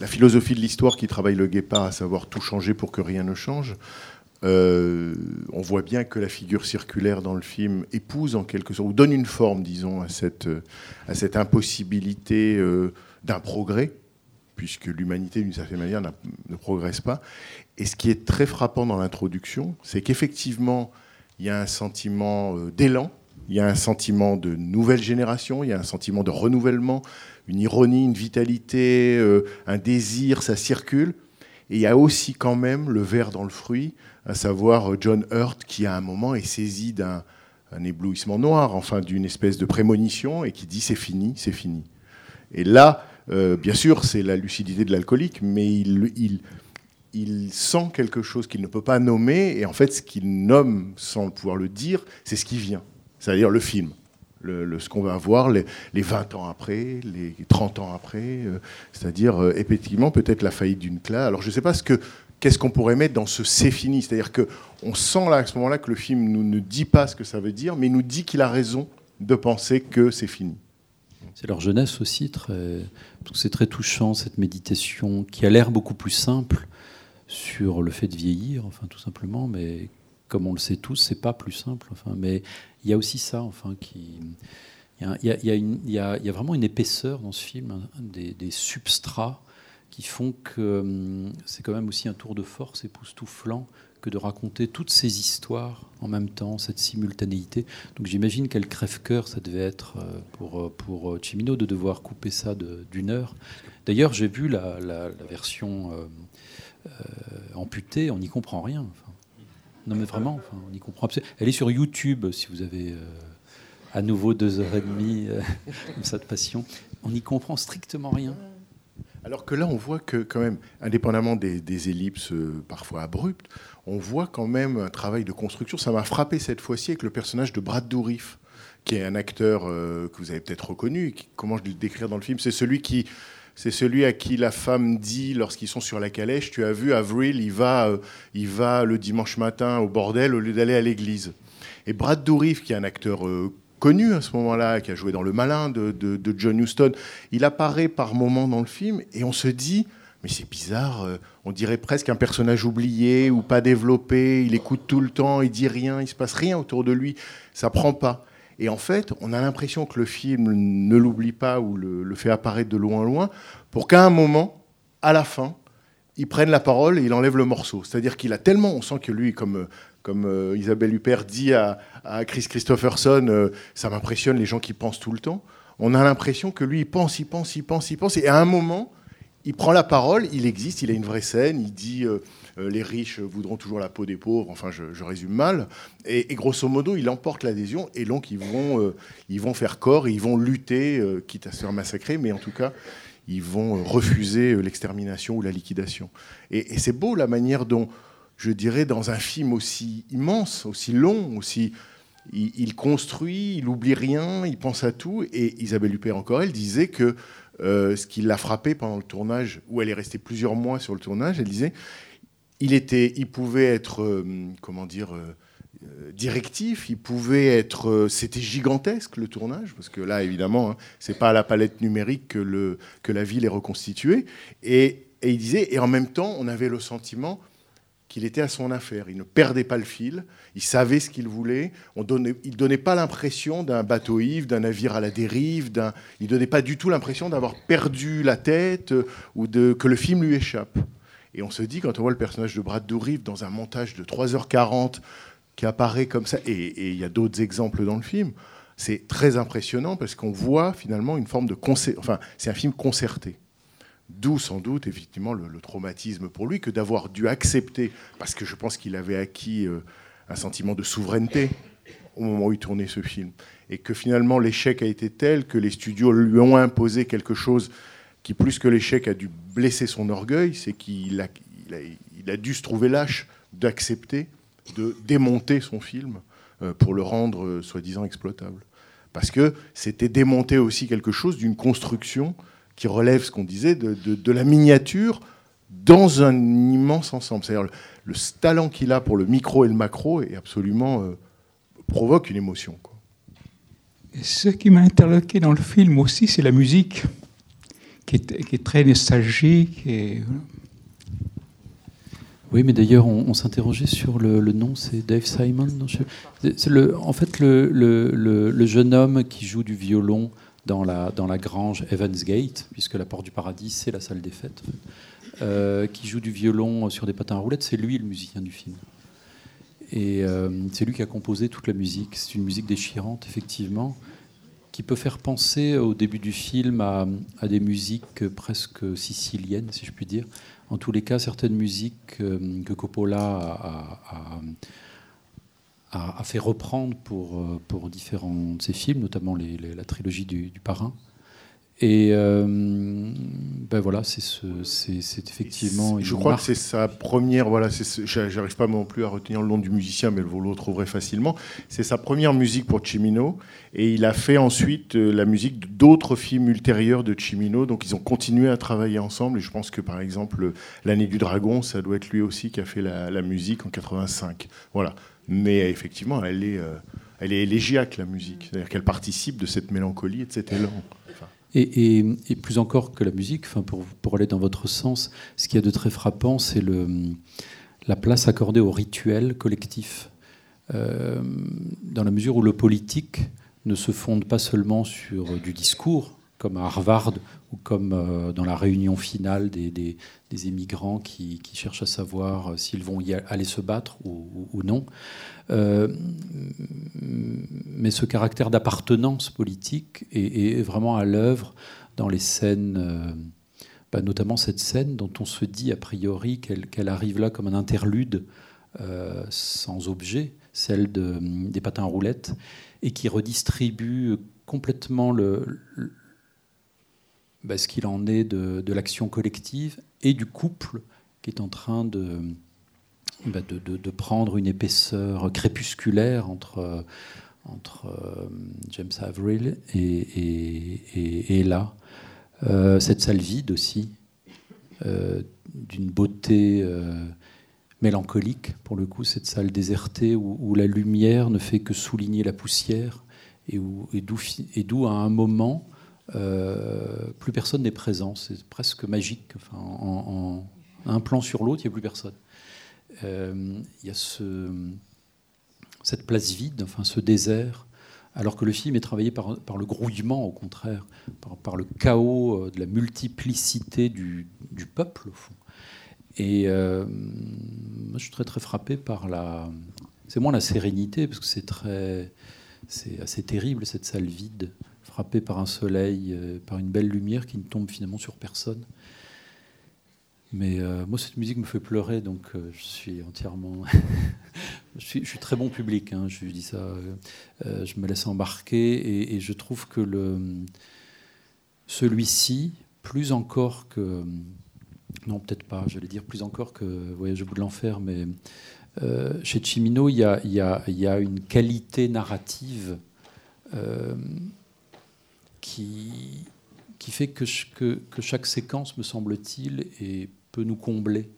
la philosophie de l'histoire qui travaille le guépard, à savoir tout changer pour que rien ne change. Euh, on voit bien que la figure circulaire dans le film épouse en quelque sorte, ou donne une forme, disons, à cette, euh, impossibilité d'un progrès, puisque l'humanité, d'une certaine manière, ne progresse pas. Et ce qui est très frappant dans l'introduction, c'est qu'effectivement, il y a un sentiment d'élan, il y a un sentiment de nouvelle génération, il y a un sentiment de renouvellement, une ironie, une vitalité, euh, un désir, ça circule. Et il y a aussi quand même le ver dans le fruit, à savoir euh, John Hurt qui à un moment est saisi d'un un éblouissement noir, enfin d'une espèce de prémonition, et qui dit c'est fini, c'est fini. Et là, euh, bien sûr, c'est la lucidité de l'alcoolique, mais il sent quelque chose qu'il ne peut pas nommer, et en fait, ce qu'il nomme sans pouvoir le dire, c'est ce qui vient, c'est-à-dire le film. Le, ce qu'on va voir les, les 20 ans après, les 30 ans après, euh, c'est-à-dire euh, effectivement peut-être la faillite d'une classe. Alors je ne sais pas ce que qu'est-ce qu'on pourrait mettre dans ce c'est fini, c'est-à-dire que on sent là à ce moment-là que le film nous ne dit pas ce que ça veut dire, mais nous dit qu'il a raison de penser que c'est fini. C'est leur jeunesse aussi, très... c'est très touchant cette méditation qui a l'air beaucoup plus simple sur le fait de vieillir, enfin tout simplement, mais comme on le sait tous, c'est pas plus simple. Enfin, mais il y a aussi ça, enfin, qui il y y y y a- vraiment une épaisseur dans ce film, hein, des, substrats qui font que hum, c'est quand même aussi un tour de force époustouflant que de raconter toutes ces histoires en même temps, cette simultanéité. Donc j'imagine quel crève-cœur ça devait être euh, pour, euh, pour euh, Cimino de devoir couper ça d'une heure. D'ailleurs, j'ai vu la, la- version amputée, on n'y comprend rien. Non mais vraiment, on y comprend. absolument- Elle est sur YouTube si vous avez euh, à nouveau deux heures et demie euh, comme ça de passion. On n'y comprend strictement rien. Alors que là, on voit que quand même, indépendamment des, ellipses euh, parfois abruptes, on voit quand même un travail de construction. Ça m'a frappé cette fois-ci avec le personnage de Brad Dourif, qui est un acteur que vous avez peut-être reconnu. qui- comment je le décrire dans le film C'est celui qui, c'est celui à qui la femme dit lorsqu'ils sont sur la calèche, tu as vu Avril, il va, euh, il va le dimanche matin au bordel au lieu d'aller à l'église. Et Brad Dourif, qui est un acteur euh, connu à ce moment-là, qui a joué dans Le Malin de, John Huston, il apparaît par moments dans le film et on se dit, mais c'est bizarre, euh, on dirait presque un personnage oublié ou pas développé, il écoute tout le temps, il dit rien, il se passe rien autour de lui, ça prend pas. Et en fait, on a l'impression que le film ne l'oublie pas ou le, fait apparaître de loin loin, pour qu'à un moment, à la fin, il prenne la parole et il enlève le morceau. C'est-à-dire qu'il a tellement, on sent que lui, comme, euh, Isabelle Huppert dit à, Chris Christopherson, euh, ça m'impressionne les gens qui pensent tout le temps. On a l'impression que lui, il pense, il pense, il pense, il pense. Et à un moment, il prend la parole, il existe, il a une vraie scène, il dit euh, les riches voudront toujours la peau des pauvres, enfin je, résume mal. Et, grosso modo, il emporte l'adhésion et donc ils vont, euh, ils vont faire corps et ils vont lutter, euh, quitte à se faire massacrer, mais en tout cas, ils vont euh, refuser euh, l'extermination ou la liquidation. Et, c'est beau la manière dont, je dirais, dans un film aussi immense, aussi long, aussi... Il, construit, il oublie rien, il pense à tout. Et Isabelle Huppert, encore, elle disait que euh, ce qui l'a frappé pendant le tournage, où elle est restée plusieurs mois sur le tournage, elle disait il, pouvait être, euh, comment dire, euh, euh, directif, il pouvait être, c'était gigantesque le tournage, parce que là, évidemment, hein, c'est pas à la palette numérique que, la ville est reconstituée. Et, il disait, et en même temps, on avait le sentiment qu'il était à son affaire. Il ne perdait pas le fil, il savait ce qu'il voulait. Il ne donnait pas l'impression d'un bateau ivre, d'un navire à la dérive. Il ne donnait pas du tout l'impression d'avoir perdu la tête ou de, que le film lui échappe. Et on se dit, quand on voit le personnage de Brad Dourif dans un montage de 3h40 qui apparaît comme ça, et il y a d'autres exemples dans le film, c'est très impressionnant parce qu'on voit finalement une forme de concert. Enfin, c'est un film concerté. D'où sans doute effectivement le, le traumatisme pour lui que d'avoir dû accepter, parce que je pense qu'il avait acquis euh, un sentiment de souveraineté au moment où il tournait ce film, et que finalement l'échec a été tel que les studios lui ont imposé quelque chose plus que l'échec, a dû blesser son orgueil, c'est qu'il a, dû se trouver lâche d'accepter de démonter son film euh, pour le rendre euh, soi-disant exploitable. Parce que c'était démonter aussi quelque chose d'une construction qui relève ce qu'on disait de, la miniature dans un immense ensemble. C'est-à-dire le, le talent qu'il a pour le micro et le macro est absolument euh, provoque une émotion. ce qui m'a interloqué dans le film aussi, c'est la musique, qui est, très nostalgique. Oui, mais d'ailleurs, on, s'interrogeait sur le, nom, c'est Dave Simon. non, en fait, le jeune homme qui joue du violon dans la, dans la grange Evans Gate, puisque la porte du paradis, c'est la salle des fêtes, euh, qui joue du violon sur des patins à roulettes, c'est lui le musicien du film. Et euh, c'est lui qui a composé toute la musique. C'est une musique déchirante, effectivement, qui peut faire penser au début du film à, des musiques presque siciliennes, si je puis dire. En tous les cas, certaines musiques euh, que Coppola a, fait reprendre pour, euh, pour différents de ses films, notamment les- la trilogie du Parrain. Et euh, ben voilà, c'est ce- c'est c'est effectivement. Je crois marque. que c'est sa première. Voilà, j'arrive pas non plus à retenir le nom du musicien, mais vous le retrouverez facilement. C'est sa première musique pour Cimino, et il a fait ensuite euh, la musique d'autres films ultérieurs de Cimino. Donc ils ont continué à travailler ensemble. Et je pense que par exemple l'année du dragon, ça doit être lui aussi qui a fait la, la musique en 85. Voilà. Mais effectivement, elle est, euh, elle est élégiaque la musique, c'est-à-dire qu'elle participe de cette mélancolie et de cet élan. Et, plus encore que la musique, enfin pour, aller dans votre sens, ce qu'il y a de très frappant, c'est la place accordée au rituel collectif. Euh, dans la mesure où le politique ne se fonde pas seulement sur du discours, comme à Harvard ou comme euh, dans la réunion finale des, des- émigrants qui, qui cherchent à savoir s'ils vont y aller se battre ou, non. Euh, mais ce caractère d'appartenance politique est, vraiment à l'œuvre dans les scènes, euh, bah, notamment cette scène dont on se dit a priori qu'elle qu'elle arrive là comme un interlude euh, sans objet, celle de, des patins à roulettes, et qui redistribue complètement le- bah, ce qu'il en est de, de l'action collective et du couple qui est en train de, bah, de, prendre une épaisseur crépusculaire entre, entre euh, James Averill et, et, et- là. Euh, cette salle vide aussi, euh, d'une beauté mélancolique, pour le coup, cette salle désertée où, la lumière ne fait que souligner la poussière et où- et d'où et à un moment, plus personne n'est présent. C'est presque magique. Enfin, en, un plan sur l'autre, il n'y a plus personne. Euh, Il y a ce, cette place vide, enfin ce désert, alors que le film est travaillé par, le grouillement, au contraire, par, le chaos euh, de la multiplicité du, peuple, au fond. Et euh, moi, je suis très très frappé par la. C'est moins la sérénité, parce que c'est très. C'est assez terrible cette salle vide, frappée par un soleil, euh, par une belle lumière qui ne tombe finalement sur personne. Mais euh, moi, cette musique me fait pleurer, donc euh, je suis entièrement. je, suis, très bon public, hein, je dis ça. je me laisse embarquer et, je trouve que celui-ci, plus encore que. Non, peut-être pas, j'allais dire plus encore que Voyage au bout de l'enfer, mais chez Cimino, il y a, une qualité narrative qui, fait que, ch- que- que chaque séquence, me semble-t-il, peut nous combler.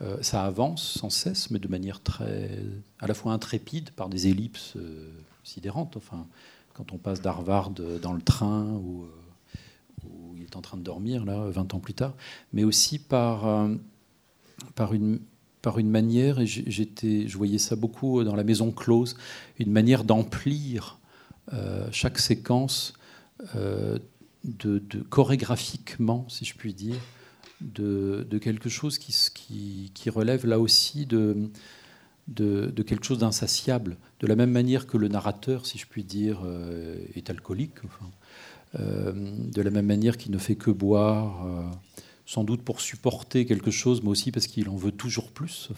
Euh, ça avance sans cesse, mais de manière très, à la fois intrépide, par des ellipses euh, sidérantes. Enfin, quand on passe d'Harvard euh, dans le train où il est en train de dormir, là, 20 ans plus tard, mais aussi par, par, une, par une manière, et je voyais ça beaucoup dans la maison close, une manière d'emplir chaque séquence de, de- chorégraphiquement, si je puis dire, de, quelque chose qui, relève là aussi de, quelque chose d'insatiable, de la même manière que le narrateur, si je puis dire, euh, est alcoolique, euh, de la même manière qu'il ne fait que boire, euh, sans doute pour supporter quelque chose, mais aussi parce qu'il en veut toujours plus,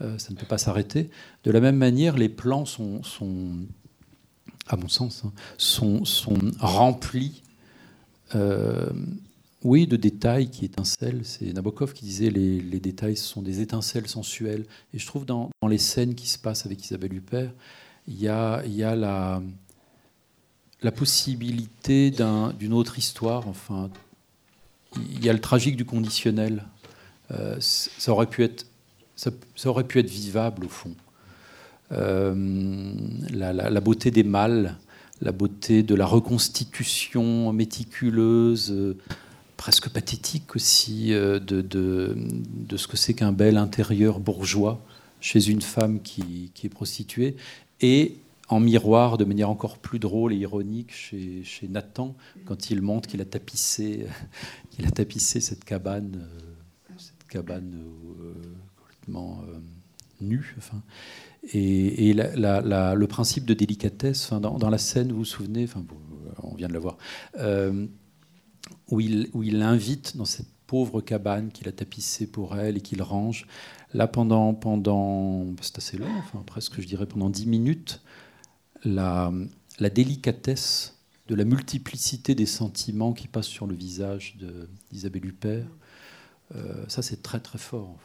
euh, ça ne peut pas s'arrêter. De la même manière, les plans sont à mon sens, hein, sont, remplis euh, oui, de détails qui étincellent. C'est Nabokov qui disait les, les détails sont des étincelles sensuelles. Et je trouve dans, les scènes qui se passent avec Isabelle Huppert, il y a, la, possibilité d'un- d'une autre histoire. Enfin, il y a le tragique du conditionnel. Euh, ça, aurait pu être vivable au fond. Euh, la, beauté des mâles, la beauté de la reconstitution méticuleuse, euh, presque pathétique aussi, de, de, ce que c'est qu'un bel intérieur bourgeois chez une femme qui, est prostituée, et en miroir, de manière encore plus drôle et ironique, chez, Nathan, quand il montre qu'il a tapissé, cette cabane cabane euh, complètement euh, nue. Et, le principe de délicatesse, dans, la scène, vous vous souvenez, on vient de la voir, euh, où, il, où il invite dans cette pauvre cabane qu'il a tapissée pour elle et qu'il range. Là, pendant, pendant c'est assez long, enfin, presque, je dirais, pendant dix minutes, la, la délicatesse de la multiplicité des sentiments qui passent sur le visage d'Isabelle Huppert, euh, ça, c'est très très fort.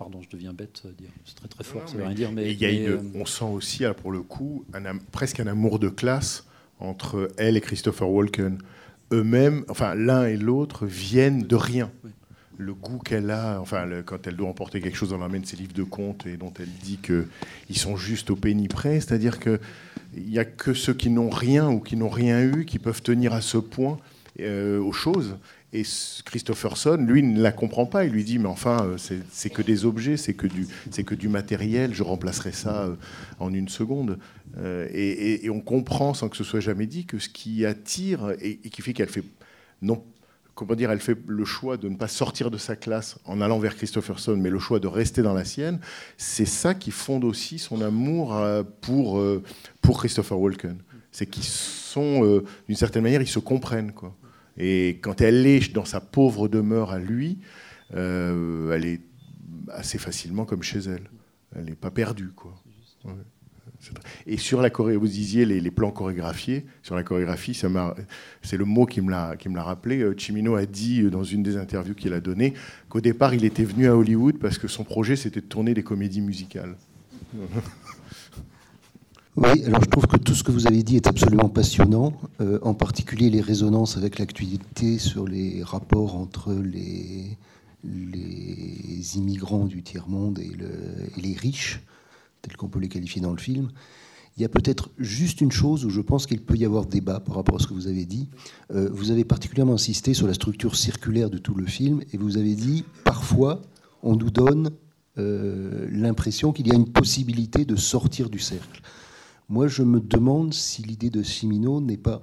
Pardon, je deviens bête, c'est très très fort, ça veut rien dire. Mais, euh, on sent aussi, pour le coup, presque un amour de classe entre elle et Christopher Walken. Eux-mêmes, enfin l'un et l'autre, viennent de rien. Le goût qu'elle a, enfin, quand elle doit emporter quelque chose dans la main de ses livres de contes et dont elle dit qu'ils sont juste au penny près, c'est-à-dire qu'il n'y a que ceux qui n'ont rien ou qui n'ont rien eu qui peuvent tenir à ce point euh, aux choses. Et Christopherson, lui, ne la comprend pas. Il lui dit, mais enfin, euh, c'est que des objets, c'est que, du, matériel, je remplacerai ça euh, en une seconde. Euh, et, on comprend, sans que ce soit jamais dit, que ce qui attire et, qui fait qu'elle fait, comment dire, elle fait le choix de ne pas sortir de sa classe en allant vers Christopherson, mais le choix de rester dans la sienne, c'est ça qui fonde aussi son amour pour, pour Christopher Walken. C'est qu'ils sont, d'une certaine manière, ils se comprennent, quoi. Et quand elle est dans sa pauvre demeure à lui, euh, elle est assez facilement comme chez elle. Elle n'est pas perdue. Quoi. Et sur la choré, vous disiez les, plans chorégraphiés. Sur la chorégraphie, c'est le mot qui me l'a rappelé. Euh, Chimino a dit euh, dans une des interviews qu'il a données qu'au départ, il était venu à Hollywood parce que son projet, c'était de tourner des comédies musicales. Oui, alors je trouve que tout ce que vous avez dit est absolument passionnant, euh, en particulier les résonances avec l'actualité sur les rapports entre les, les immigrants du tiers-monde et, et, les riches, tels qu'on peut les qualifier dans le film. Il y a peut-être juste une chose où je pense qu'il peut y avoir débat par rapport à ce que vous avez dit. Euh, vous avez particulièrement insisté sur la structure circulaire de tout le film et vous avez dit parfois on nous donne euh, l'impression qu'il y a une possibilité de sortir du cercle. Moi, je me demande si l'idée de Simino n'est pas,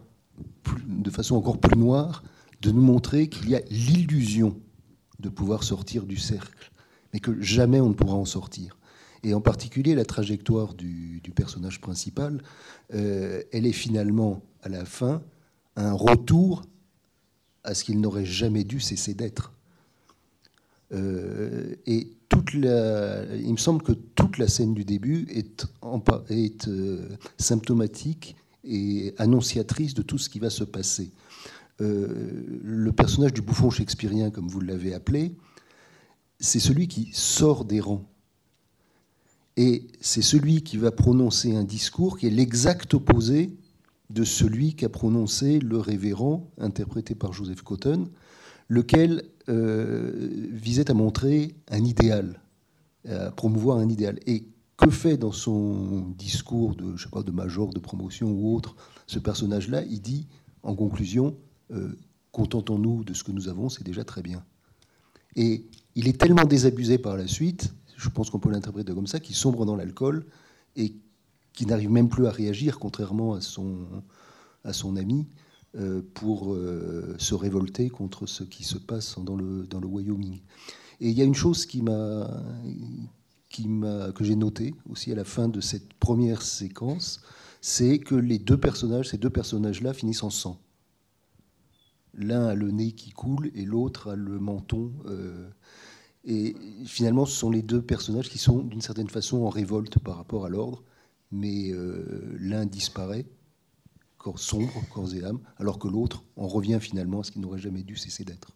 de façon encore plus noire, de nous montrer qu'il y a l'illusion de pouvoir sortir du cercle, mais que jamais on ne pourra en sortir. Et en particulier, la trajectoire du, personnage principal, euh, elle est finalement, à la fin, un retour à ce qu'il n'aurait jamais dû cesser d'être. Euh, et toute la, il me semble que toute la scène du début est, euh, symptomatique et annonciatrice de tout ce qui va se passer. Euh, le personnage du bouffon shakespearien, comme vous l'avez appelé, c'est celui qui sort des rangs. Et c'est celui qui va prononcer un discours qui est l'exact opposé de celui qu'a prononcé le révérend, interprété par Joseph Cotton, lequel euh, visait à montrer un idéal, à promouvoir un idéal. Et que fait dans son discours de, je sais de major, de promotion ou autre, ce personnage-là? Il dit, en conclusion, euh, contentons-nous de ce que nous avons, c'est déjà très bien. Et il est tellement désabusé par la suite, je pense qu'on peut l'interpréter comme ça, qu'il sombre dans l'alcool et qui n'arrive même plus à réagir, contrairement à son ami. Euh, pour euh, se révolter contre ce qui se passe dans le, dans le Wyoming. Et il y a une chose qui m'a, qui m'a, que j'ai notée aussi à la fin de cette première séquence, c'est que les deux personnages, ces deux personnages-là, finissent en sang. L'un a le nez qui coule et l'autre a le menton. Euh, et finalement, ce sont les deux personnages qui sont d'une certaine façon en révolte par rapport à l'ordre, mais l'un disparaît sombre, corps et âme, alors que l'autre, on revient finalement à ce qui n'aurait jamais dû cesser d'être.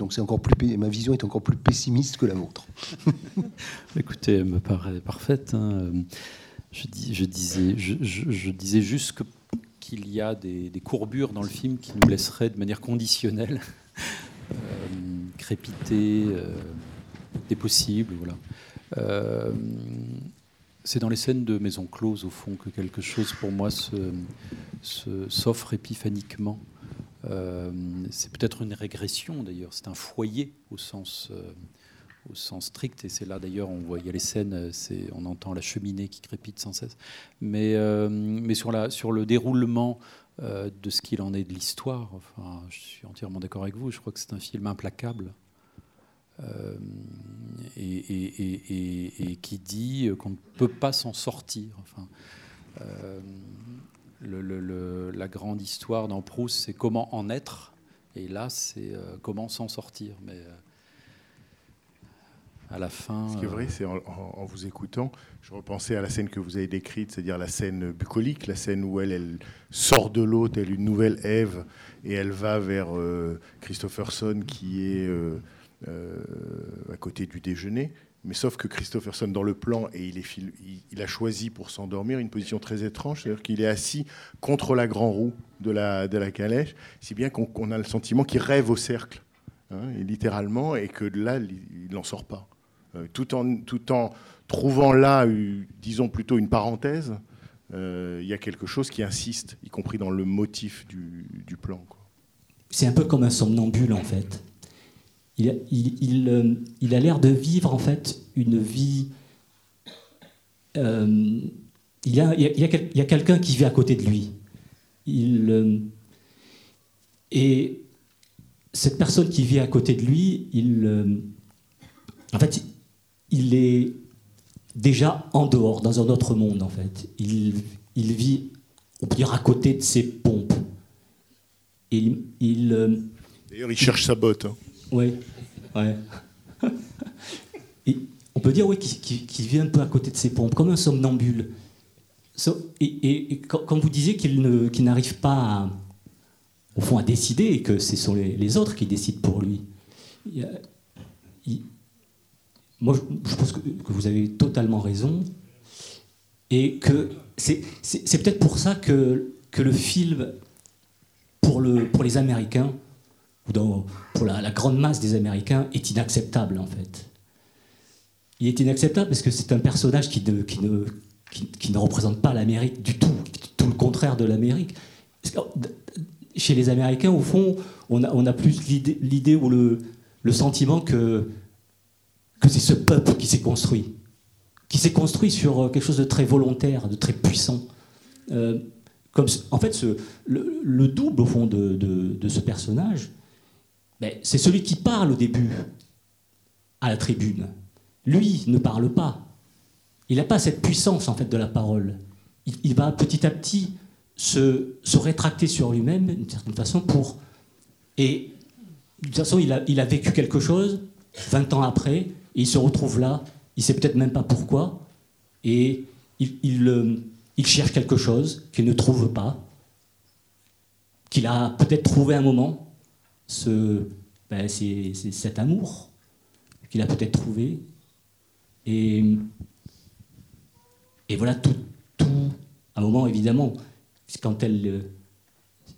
Donc c'est encore plus, ma vision est encore plus pessimiste que la vôtre. Écoutez, elle me paraît parfaite. Hein. Je, dis, je, disais, je, disais juste qu'il y a des, courbures dans le film qui nous laisseraient de manière conditionnelle euh, crépiter euh, des possibles. Voilà. Euh, c'est dans les scènes de Maison Close, au fond, que quelque chose pour moi se- se- s'offre épiphaniquement. Euh, c'est peut-être une régression d'ailleurs, c'est un foyer au sens, euh, au sens strict, et c'est là d'ailleurs, on voit, il y a les scènes, on entend la cheminée qui crépite sans cesse. Mais, euh, sur, sur le déroulement de ce qu'il en est de l'histoire, enfin, je suis entièrement d'accord avec vous, je crois que c'est un film implacable. Euh, et, qui dit qu'on ne peut pas s'en sortir. Enfin, euh, le- le- le- la grande histoire dans Proust, c'est comment en être, et là, c'est euh, comment s'en sortir. Mais à la fin. Ce qui est vrai, c'est en, vous écoutant, je repensais à la scène que vous avez décrite, c'est-à-dire la scène bucolique, la scène où elle, elle sort de l'eau, telle une nouvelle Ève, et elle va vers euh, Christopherson qui est euh, à côté du déjeuner. Mais sauf que Christopherson, dans le plan, et il, a choisi pour s'endormir une position très étrange, c'est-à-dire qu'il est assis contre la grand roue de la, calèche, si bien qu'on a le sentiment qu'il rêve au cercle, hein, littéralement, et que là, il n'en sort pas. Euh, tout, en, trouvant là, euh, disons plutôt une parenthèse, euh, il y a quelque chose qui insiste, y compris dans le motif du, plan. C'est un peu comme un somnambule en fait. Euh, il a l'air de vivre en fait une vie. il y a, quelqu'un qui vit à côté de lui. Euh, et cette personne qui vit à côté de lui, il, euh, en fait, il est déjà en dehors, dans un autre monde en fait. Il, vit, on peut dire, à côté de ses pompes. Il, il, D'ailleurs, il cherche sa botte. hein. Oui, ouais. On peut dire oui, qu'il vit un peu à côté de ses pompes, comme un somnambule. So- et, et- quand, vous disiez qu'il n'arrive pas, à, au fond, à décider et que ce sont les, autres qui décident pour lui, moi, je, pense que, vous avez totalement raison. Et que c'est peut-être pour ça que, que le film, pour les Américains, pour la, grande masse des Américains, est inacceptable en fait. Il est inacceptable parce que c'est un personnage qui ne, qui ne, qui, ne représente pas l'Amérique du tout, tout le contraire de l'Amérique. Chez les Américains, au fond, on a, on a plus l'idée ou le, le sentiment que, que c'est ce peuple qui s'est construit, qui s'est construit sur euh, quelque chose de très volontaire, de très puissant. Euh, en fait, le, le double, au fond, de- de ce personnage, c'est celui qui parle au début à la tribune. Lui ne parle pas. Il n'a pas cette puissance, en fait, de la parole. Il, va petit à petit se, rétracter sur lui-même, d'une certaine façon, pour... Et de toute façon, il a, vécu quelque chose, 20 ans après, et il se retrouve là, il sait peut-être même pas pourquoi, et euh, il cherche quelque chose qu'il ne trouve pas, qu'il a peut-être trouvé un moment, ce, ben, c'est, c'est cet amour qu'il a peut-être trouvé. Et, et voilà, tout, tout, à un moment, évidemment, quand elle,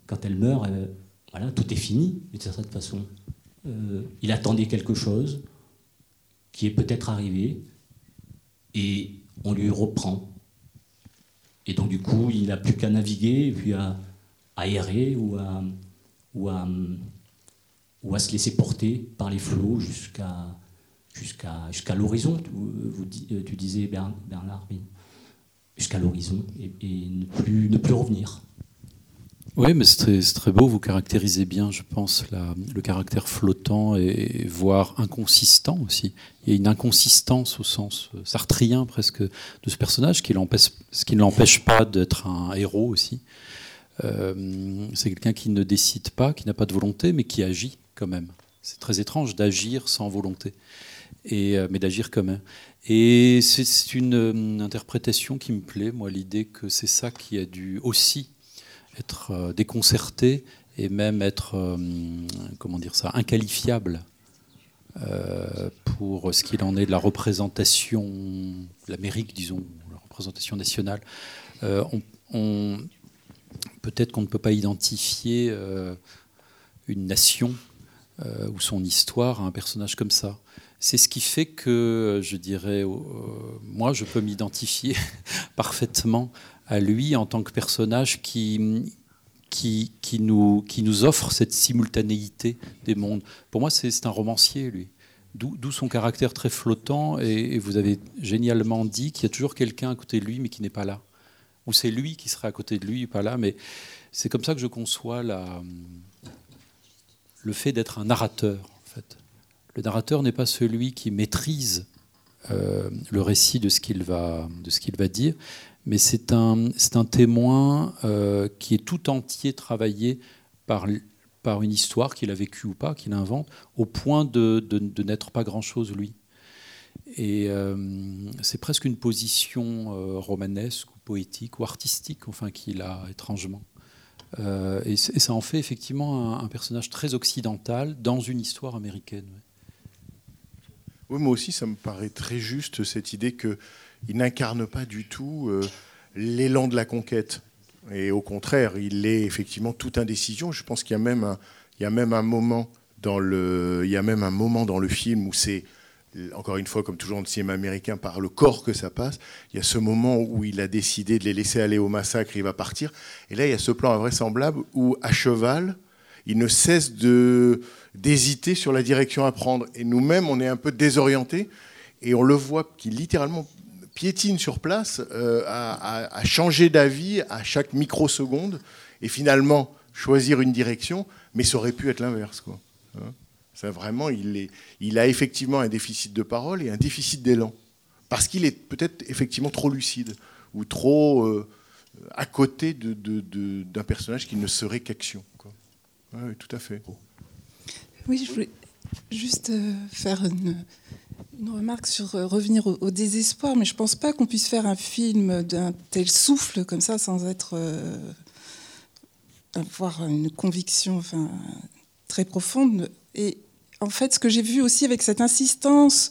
quand elle meurt, euh, voilà, tout est fini, d'une certaine façon. Euh, il attendait quelque chose qui est peut-être arrivé, et on lui reprend. Et donc, du coup, il n'a plus qu'à naviguer, et puis à, à errer ou, à, ou à se laisser porter par les flots jusqu'à jusqu'à l'horizon. Tu, euh, disais, Bern- Bernard, jusqu'à l'horizon, et, ne, plus, ne plus revenir. Oui, mais c'est très, très beau. Vous caractérisez bien, je pense, la- le caractère flottant et voire inconsistant aussi. Il y a une inconsistance au sens euh, sartrien presque de ce personnage, ce qui ne l'empêche pas d'être un héros aussi. Euh, c'est quelqu'un qui ne décide pas, qui n'a pas de volonté, mais qui agit quand même. C'est très étrange d'agir sans volonté, euh, mais d'agir quand même. Et c'est une, euh, interprétation qui me plaît, moi, l'idée que c'est ça qui a dû aussi être euh, déconcerté et même être, comment dire ça, inqualifiable pour ce qu'il en est de la représentation, l'Amérique, disons, la représentation nationale. On- on- Peut-être qu'on ne peut pas identifier une nation euh, ou son histoire à un personnage comme ça. C'est ce qui fait que, je dirais, euh, moi, je peux m'identifier parfaitement à lui en tant que personnage qui, qui, qui, nous, qui nous offre cette simultanéité des mondes. Pour moi, c'est un romancier, lui. D'où son caractère très flottant, et, et vous avez génialement dit qu'il y a toujours quelqu'un à côté de lui, mais qui n'est pas là. Ou c'est lui qui serait à côté de lui, pas là, mais c'est comme ça que je conçois la, le fait d'être un narrateur. En fait. Le narrateur n'est pas celui qui maîtrise euh, le récit de ce qu'il va, va dire, mais c'est un, un témoin euh, qui est tout entier travaillé par, par une histoire qu'il a vécue ou pas, qu'il invente, au point de, de, n'être pas grand-chose lui. Et euh, c'est presque une position romanesque ou poétique ou artistique, enfin, qu'il a étrangement. Euh, et, ça en fait effectivement un, personnage très occidental dans une histoire américaine. Oui, moi aussi, ça me paraît très juste cette idée qu'il n'incarne pas du tout euh, l'élan de la conquête. Et au contraire, il est effectivement toute indécision. Je pense qu'il y y a même un moment dans le, il y a même un moment dans le film où c'est encore une fois, comme toujours dans le cinéma américain, par le corps que ça passe. Il y a ce moment où il a décidé de les laisser aller au massacre, il va partir. Et là, il y a ce plan invraisemblable où, à cheval, il ne cesse d'hésiter sur la direction à prendre. Et nous-mêmes, on est un peu désorientés. Et on le voit qui littéralement piétine sur place, euh, à, changer d'avis à chaque microseconde, et finalement choisir une direction, mais ça aurait pu être l'inverse. quoi. Hein vraiment, il, est, il a effectivement un déficit de parole et un déficit d'élan. Parce qu'il est peut-être effectivement trop lucide ou trop euh, à côté d'un personnage qui ne serait qu'action. Oui, tout à fait. Oui, je voulais juste euh, faire une, remarque sur euh, revenir au, désespoir, mais je ne pense pas qu'on puisse faire un film d'un tel souffle comme ça sans être avoir une conviction enfin, très profonde. Et en fait, ce que j'ai vu aussi avec cette insistance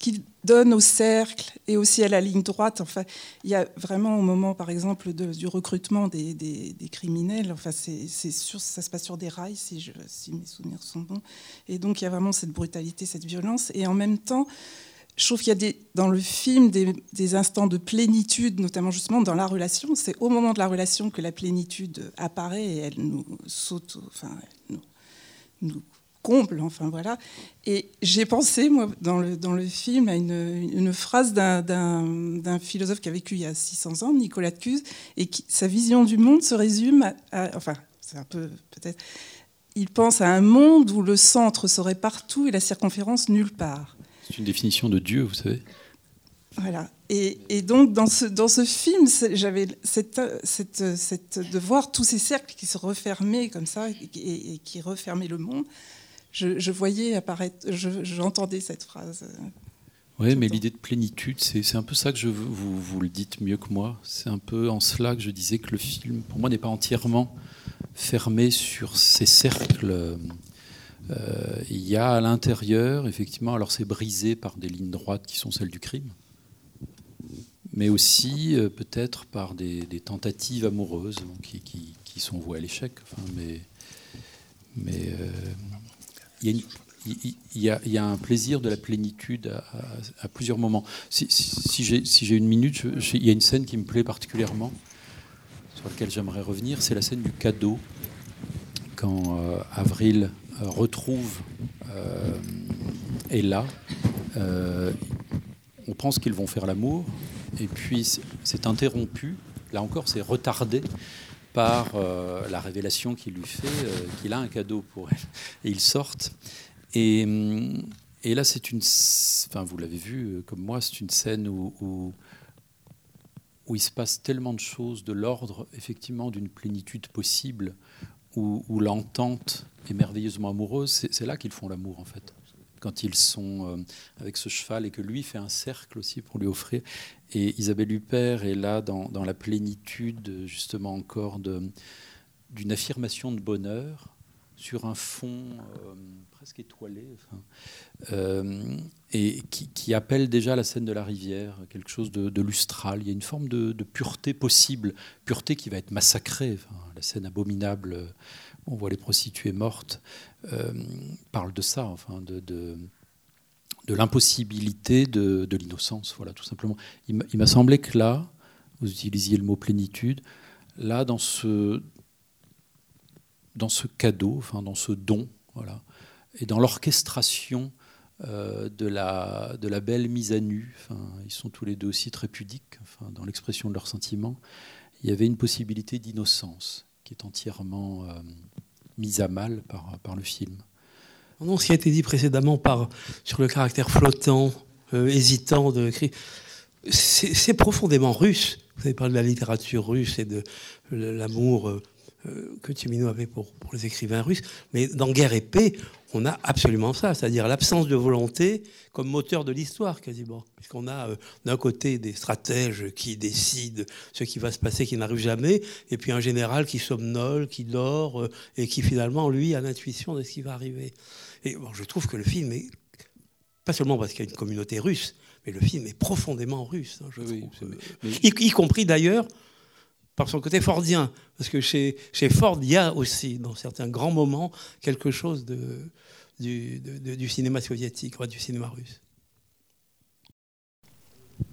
qu'il donne au cercle et aussi à la ligne droite, enfin, il y a vraiment au moment, par exemple, du recrutement des, criminels, enfin, c'est sûr, ça se passe sur des rails, si, je, si, mes souvenirs sont bons, et donc il y a vraiment cette brutalité, cette violence, et en même temps, je trouve qu'il y a des, dans le film des, instants de plénitude, notamment justement dans la relation. C'est au moment de la relation que la plénitude apparaît et elle nous saute, enfin, nous, nous comble, enfin voilà. Et j'ai pensé, moi, dans le, dans le film, à une, phrase d'un philosophe qui a vécu il y a 600 ans, Nicolas de Cuse, et qui, sa vision du monde se résume à, enfin, c'est un peu peut-être, il pense à un monde où le centre serait partout et la circonférence nulle part. C'est une définition de Dieu, vous savez. Voilà. Et, et, donc, dans ce, dans ce film, j'avais cette, cette, cette, de voir tous ces cercles qui se refermaient comme ça et, et qui refermaient le monde je, voyais apparaître, j'entendais cette phrase. Euh, oui, mais l'idée de plénitude, c'est un peu ça que je vous, vous le dites mieux que moi. C'est un peu en cela que je disais que le film, pour moi, n'est pas entièrement fermé sur ces cercles. Euh, il y a à l'intérieur, effectivement, alors c'est brisé par des lignes droites qui sont celles du crime, mais aussi euh, peut-être par des, tentatives amoureuses qui, qui, sont vouées à l'échec. Enfin, mais mais il y, a un plaisir de la plénitude à, plusieurs moments. Si, j'ai une minute, il y a une scène qui me plaît particulièrement, sur laquelle j'aimerais revenir, c'est la scène du cadeau, quand euh, Avril euh, retrouve euh, Ella. On pense qu'ils vont faire l'amour, et puis c'est interrompu, là encore c'est retardé par euh, la révélation qu'il lui fait euh, qu'il a un cadeau pour elle. Et ils sortent. Et, hum, et là, c'est une. Enfin, vous l'avez vu euh, comme moi, c'est une scène où, où, il se passe tellement de choses de l'ordre, effectivement, d'une plénitude possible, où l'entente est merveilleusement amoureuse. C'est là qu'ils font l'amour, en fait quand ils sont avec ce cheval et que lui fait un cercle aussi pour lui offrir. Et Isabelle Huppert est là dans, la plénitude, justement, encore d'une affirmation de bonheur sur un fond euh, presque étoilé, euh, et qui, appelle déjà la scène de la rivière, quelque chose de, lustral. Il y a une forme de, pureté possible, pureté qui va être massacrée. la scène abominable on voit les prostituées mortes, euh, parle de ça, enfin, de, de, l'impossibilité de, l'innocence, voilà, tout simplement. Il m'a semblé que là, vous utilisiez le mot plénitude, là, dans ce, dans ce cadeau, enfin, dans ce don, voilà, et dans l'orchestration euh, de, la, de la belle mise à nu, enfin, ils sont tous les deux aussi très pudiques, enfin, dans l'expression de leurs sentiments, il y avait une possibilité d'innocence qui est entièrement euh, mise à mal par, par le film. Non, ce qui a été dit précédemment sur le caractère flottant, euh, hésitant de c'est profondément russe. Vous avez parlé de la littérature russe et de l'amour euh, que Timino avait pour, pour, les écrivains russes. Mais dans Guerre et paix, on a absolument ça, c'est-à-dire l'absence de volonté comme moteur de l'histoire quasiment. Puisqu'on a euh, d'un côté des stratèges qui décident ce qui va se passer, qui n'arrive jamais, et puis un général qui somnole, qui dort, euh, et qui finalement, lui, a l'intuition de ce qui va arriver. Et bon, je trouve que le film est, pas seulement parce qu'il y a une communauté russe, mais le film est profondément russe, hein, je trouve. y, compris d'ailleurs par son côté fordien. Parce que chez, chez Ford, il y a aussi, dans certains grands moments, quelque chose de, du, du cinéma soviétique, du cinéma russe.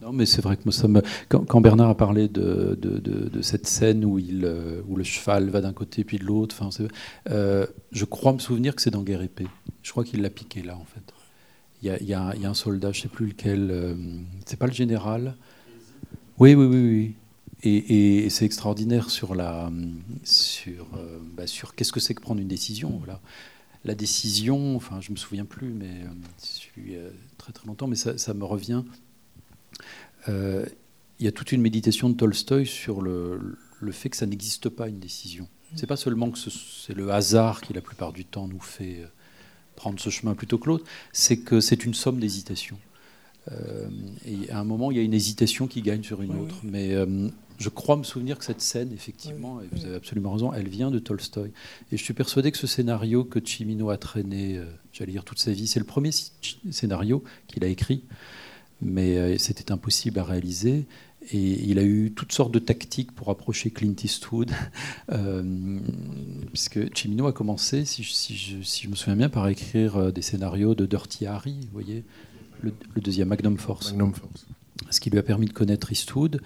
Non, mais c'est vrai que ça me... quand, Bernard a parlé de, de, cette scène où, il, euh, où le cheval va d'un côté puis de l'autre, enfin, euh, je crois me souvenir que c'est dans Guerre épée. Je crois qu'il l'a piqué là, en fait. Il y a, il y a, il y a un soldat, je ne sais plus lequel, euh, c'est pas le général? Oui, oui, oui, oui. Et, c'est extraordinaire sur la sur euh, bah, sur qu'est-ce que c'est que prendre une décision. Voilà. La décision, enfin, je me souviens plus, mais euh, euh, très très longtemps, mais ça, me revient. Euh, il y a toute une méditation de Tolstoï sur le, le fait que ça n'existe pas une décision. C'est pas seulement que c'est le hasard qui la plupart du temps nous fait prendre ce chemin plutôt que l'autre, c'est que c'est une somme d'hésitations. Et à un moment, il y a une hésitation qui gagne sur une autre. Mais je crois me souvenir que cette scène, effectivement, et vous avez absolument raison, elle vient de Tolstoï. Et je suis persuadé que ce scénario que Chimino a traîné, euh, j'allais dire toute sa vie, c'est le premier scénario qu'il a écrit, mais euh, c'était impossible à réaliser. Et il a eu toutes sortes de tactiques pour approcher Clint Eastwood, euh, puisque Chimino a commencé, si je, me souviens bien, par écrire des scénarios de Dirty Harry, vous voyez, le, deuxième Magnum Force. Magnum Force ce qui lui a permis de connaître Eastwood.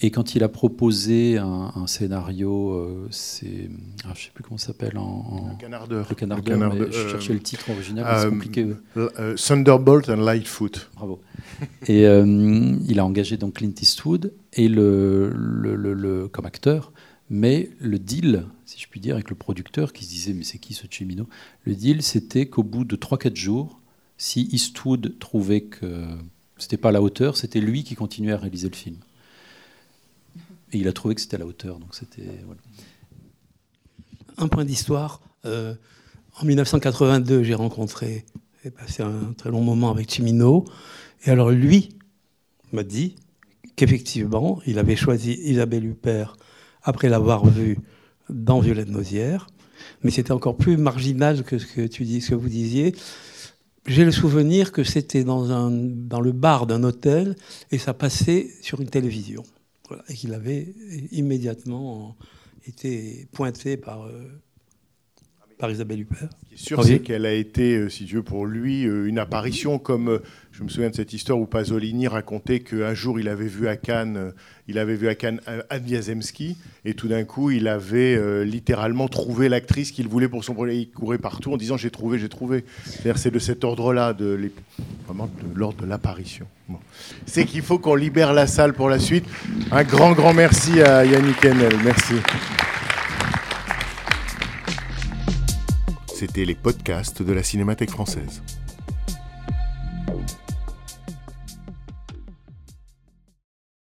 Et quand il a proposé un, scénario, euh, c'est, ah, je ne sais plus comment ça s'appelle en, Le Canardeur. Le Canardeur. je cherchais le titre original, c'est euh, compliqué. Euh, Thunderbolt and Lightfoot. Bravo. et il a engagé donc Clint Eastwood et le, le, comme acteur. Mais le deal, si je puis dire, avec le producteur qui se disait mais c'est qui ce Chimino Le deal, c'était qu'au bout de 3-4 jours, si Eastwood trouvait que c'était pas à la hauteur, c'était lui qui continuait à réaliser le film. Et il a trouvé que c'était à la hauteur. Donc Un point d'histoire. Euh, en 1982, j'ai rencontré et passé un très long moment avec Chimino. Et alors lui m'a dit qu'effectivement, il avait choisi Isabelle Huppert après l'avoir vue dans Violette Nozière. Mais c'était encore plus marginal que ce que tu dis, ce que vous disiez j'ai le souvenir que c'était dans, un, dans le bar d'un hôtel et ça passait sur une télévision. et qu'il avait immédiatement été pointé par, euh, par Isabelle Huppert. Ce qui est sûr, c'est qu'elle a été, euh, si Dieu pour lui, euh, une apparition comme je me souviens de cette histoire où Pasolini racontait qu'un jour il avait vu à Cannes, euh, il avait vu à Cannes euh, et tout d'un coup il avait euh, littéralement trouvé l'actrice qu'il voulait pour son projet. Il courait partout en disant j'ai trouvé, j'ai trouvé. C'est de cet ordre-là, de vraiment de l'ordre de l'apparition. C'est qu'il faut qu'on libère la salle pour la suite. Un grand, grand merci à Yannick Enel. Merci. C'était les podcasts de la Cinémathèque française.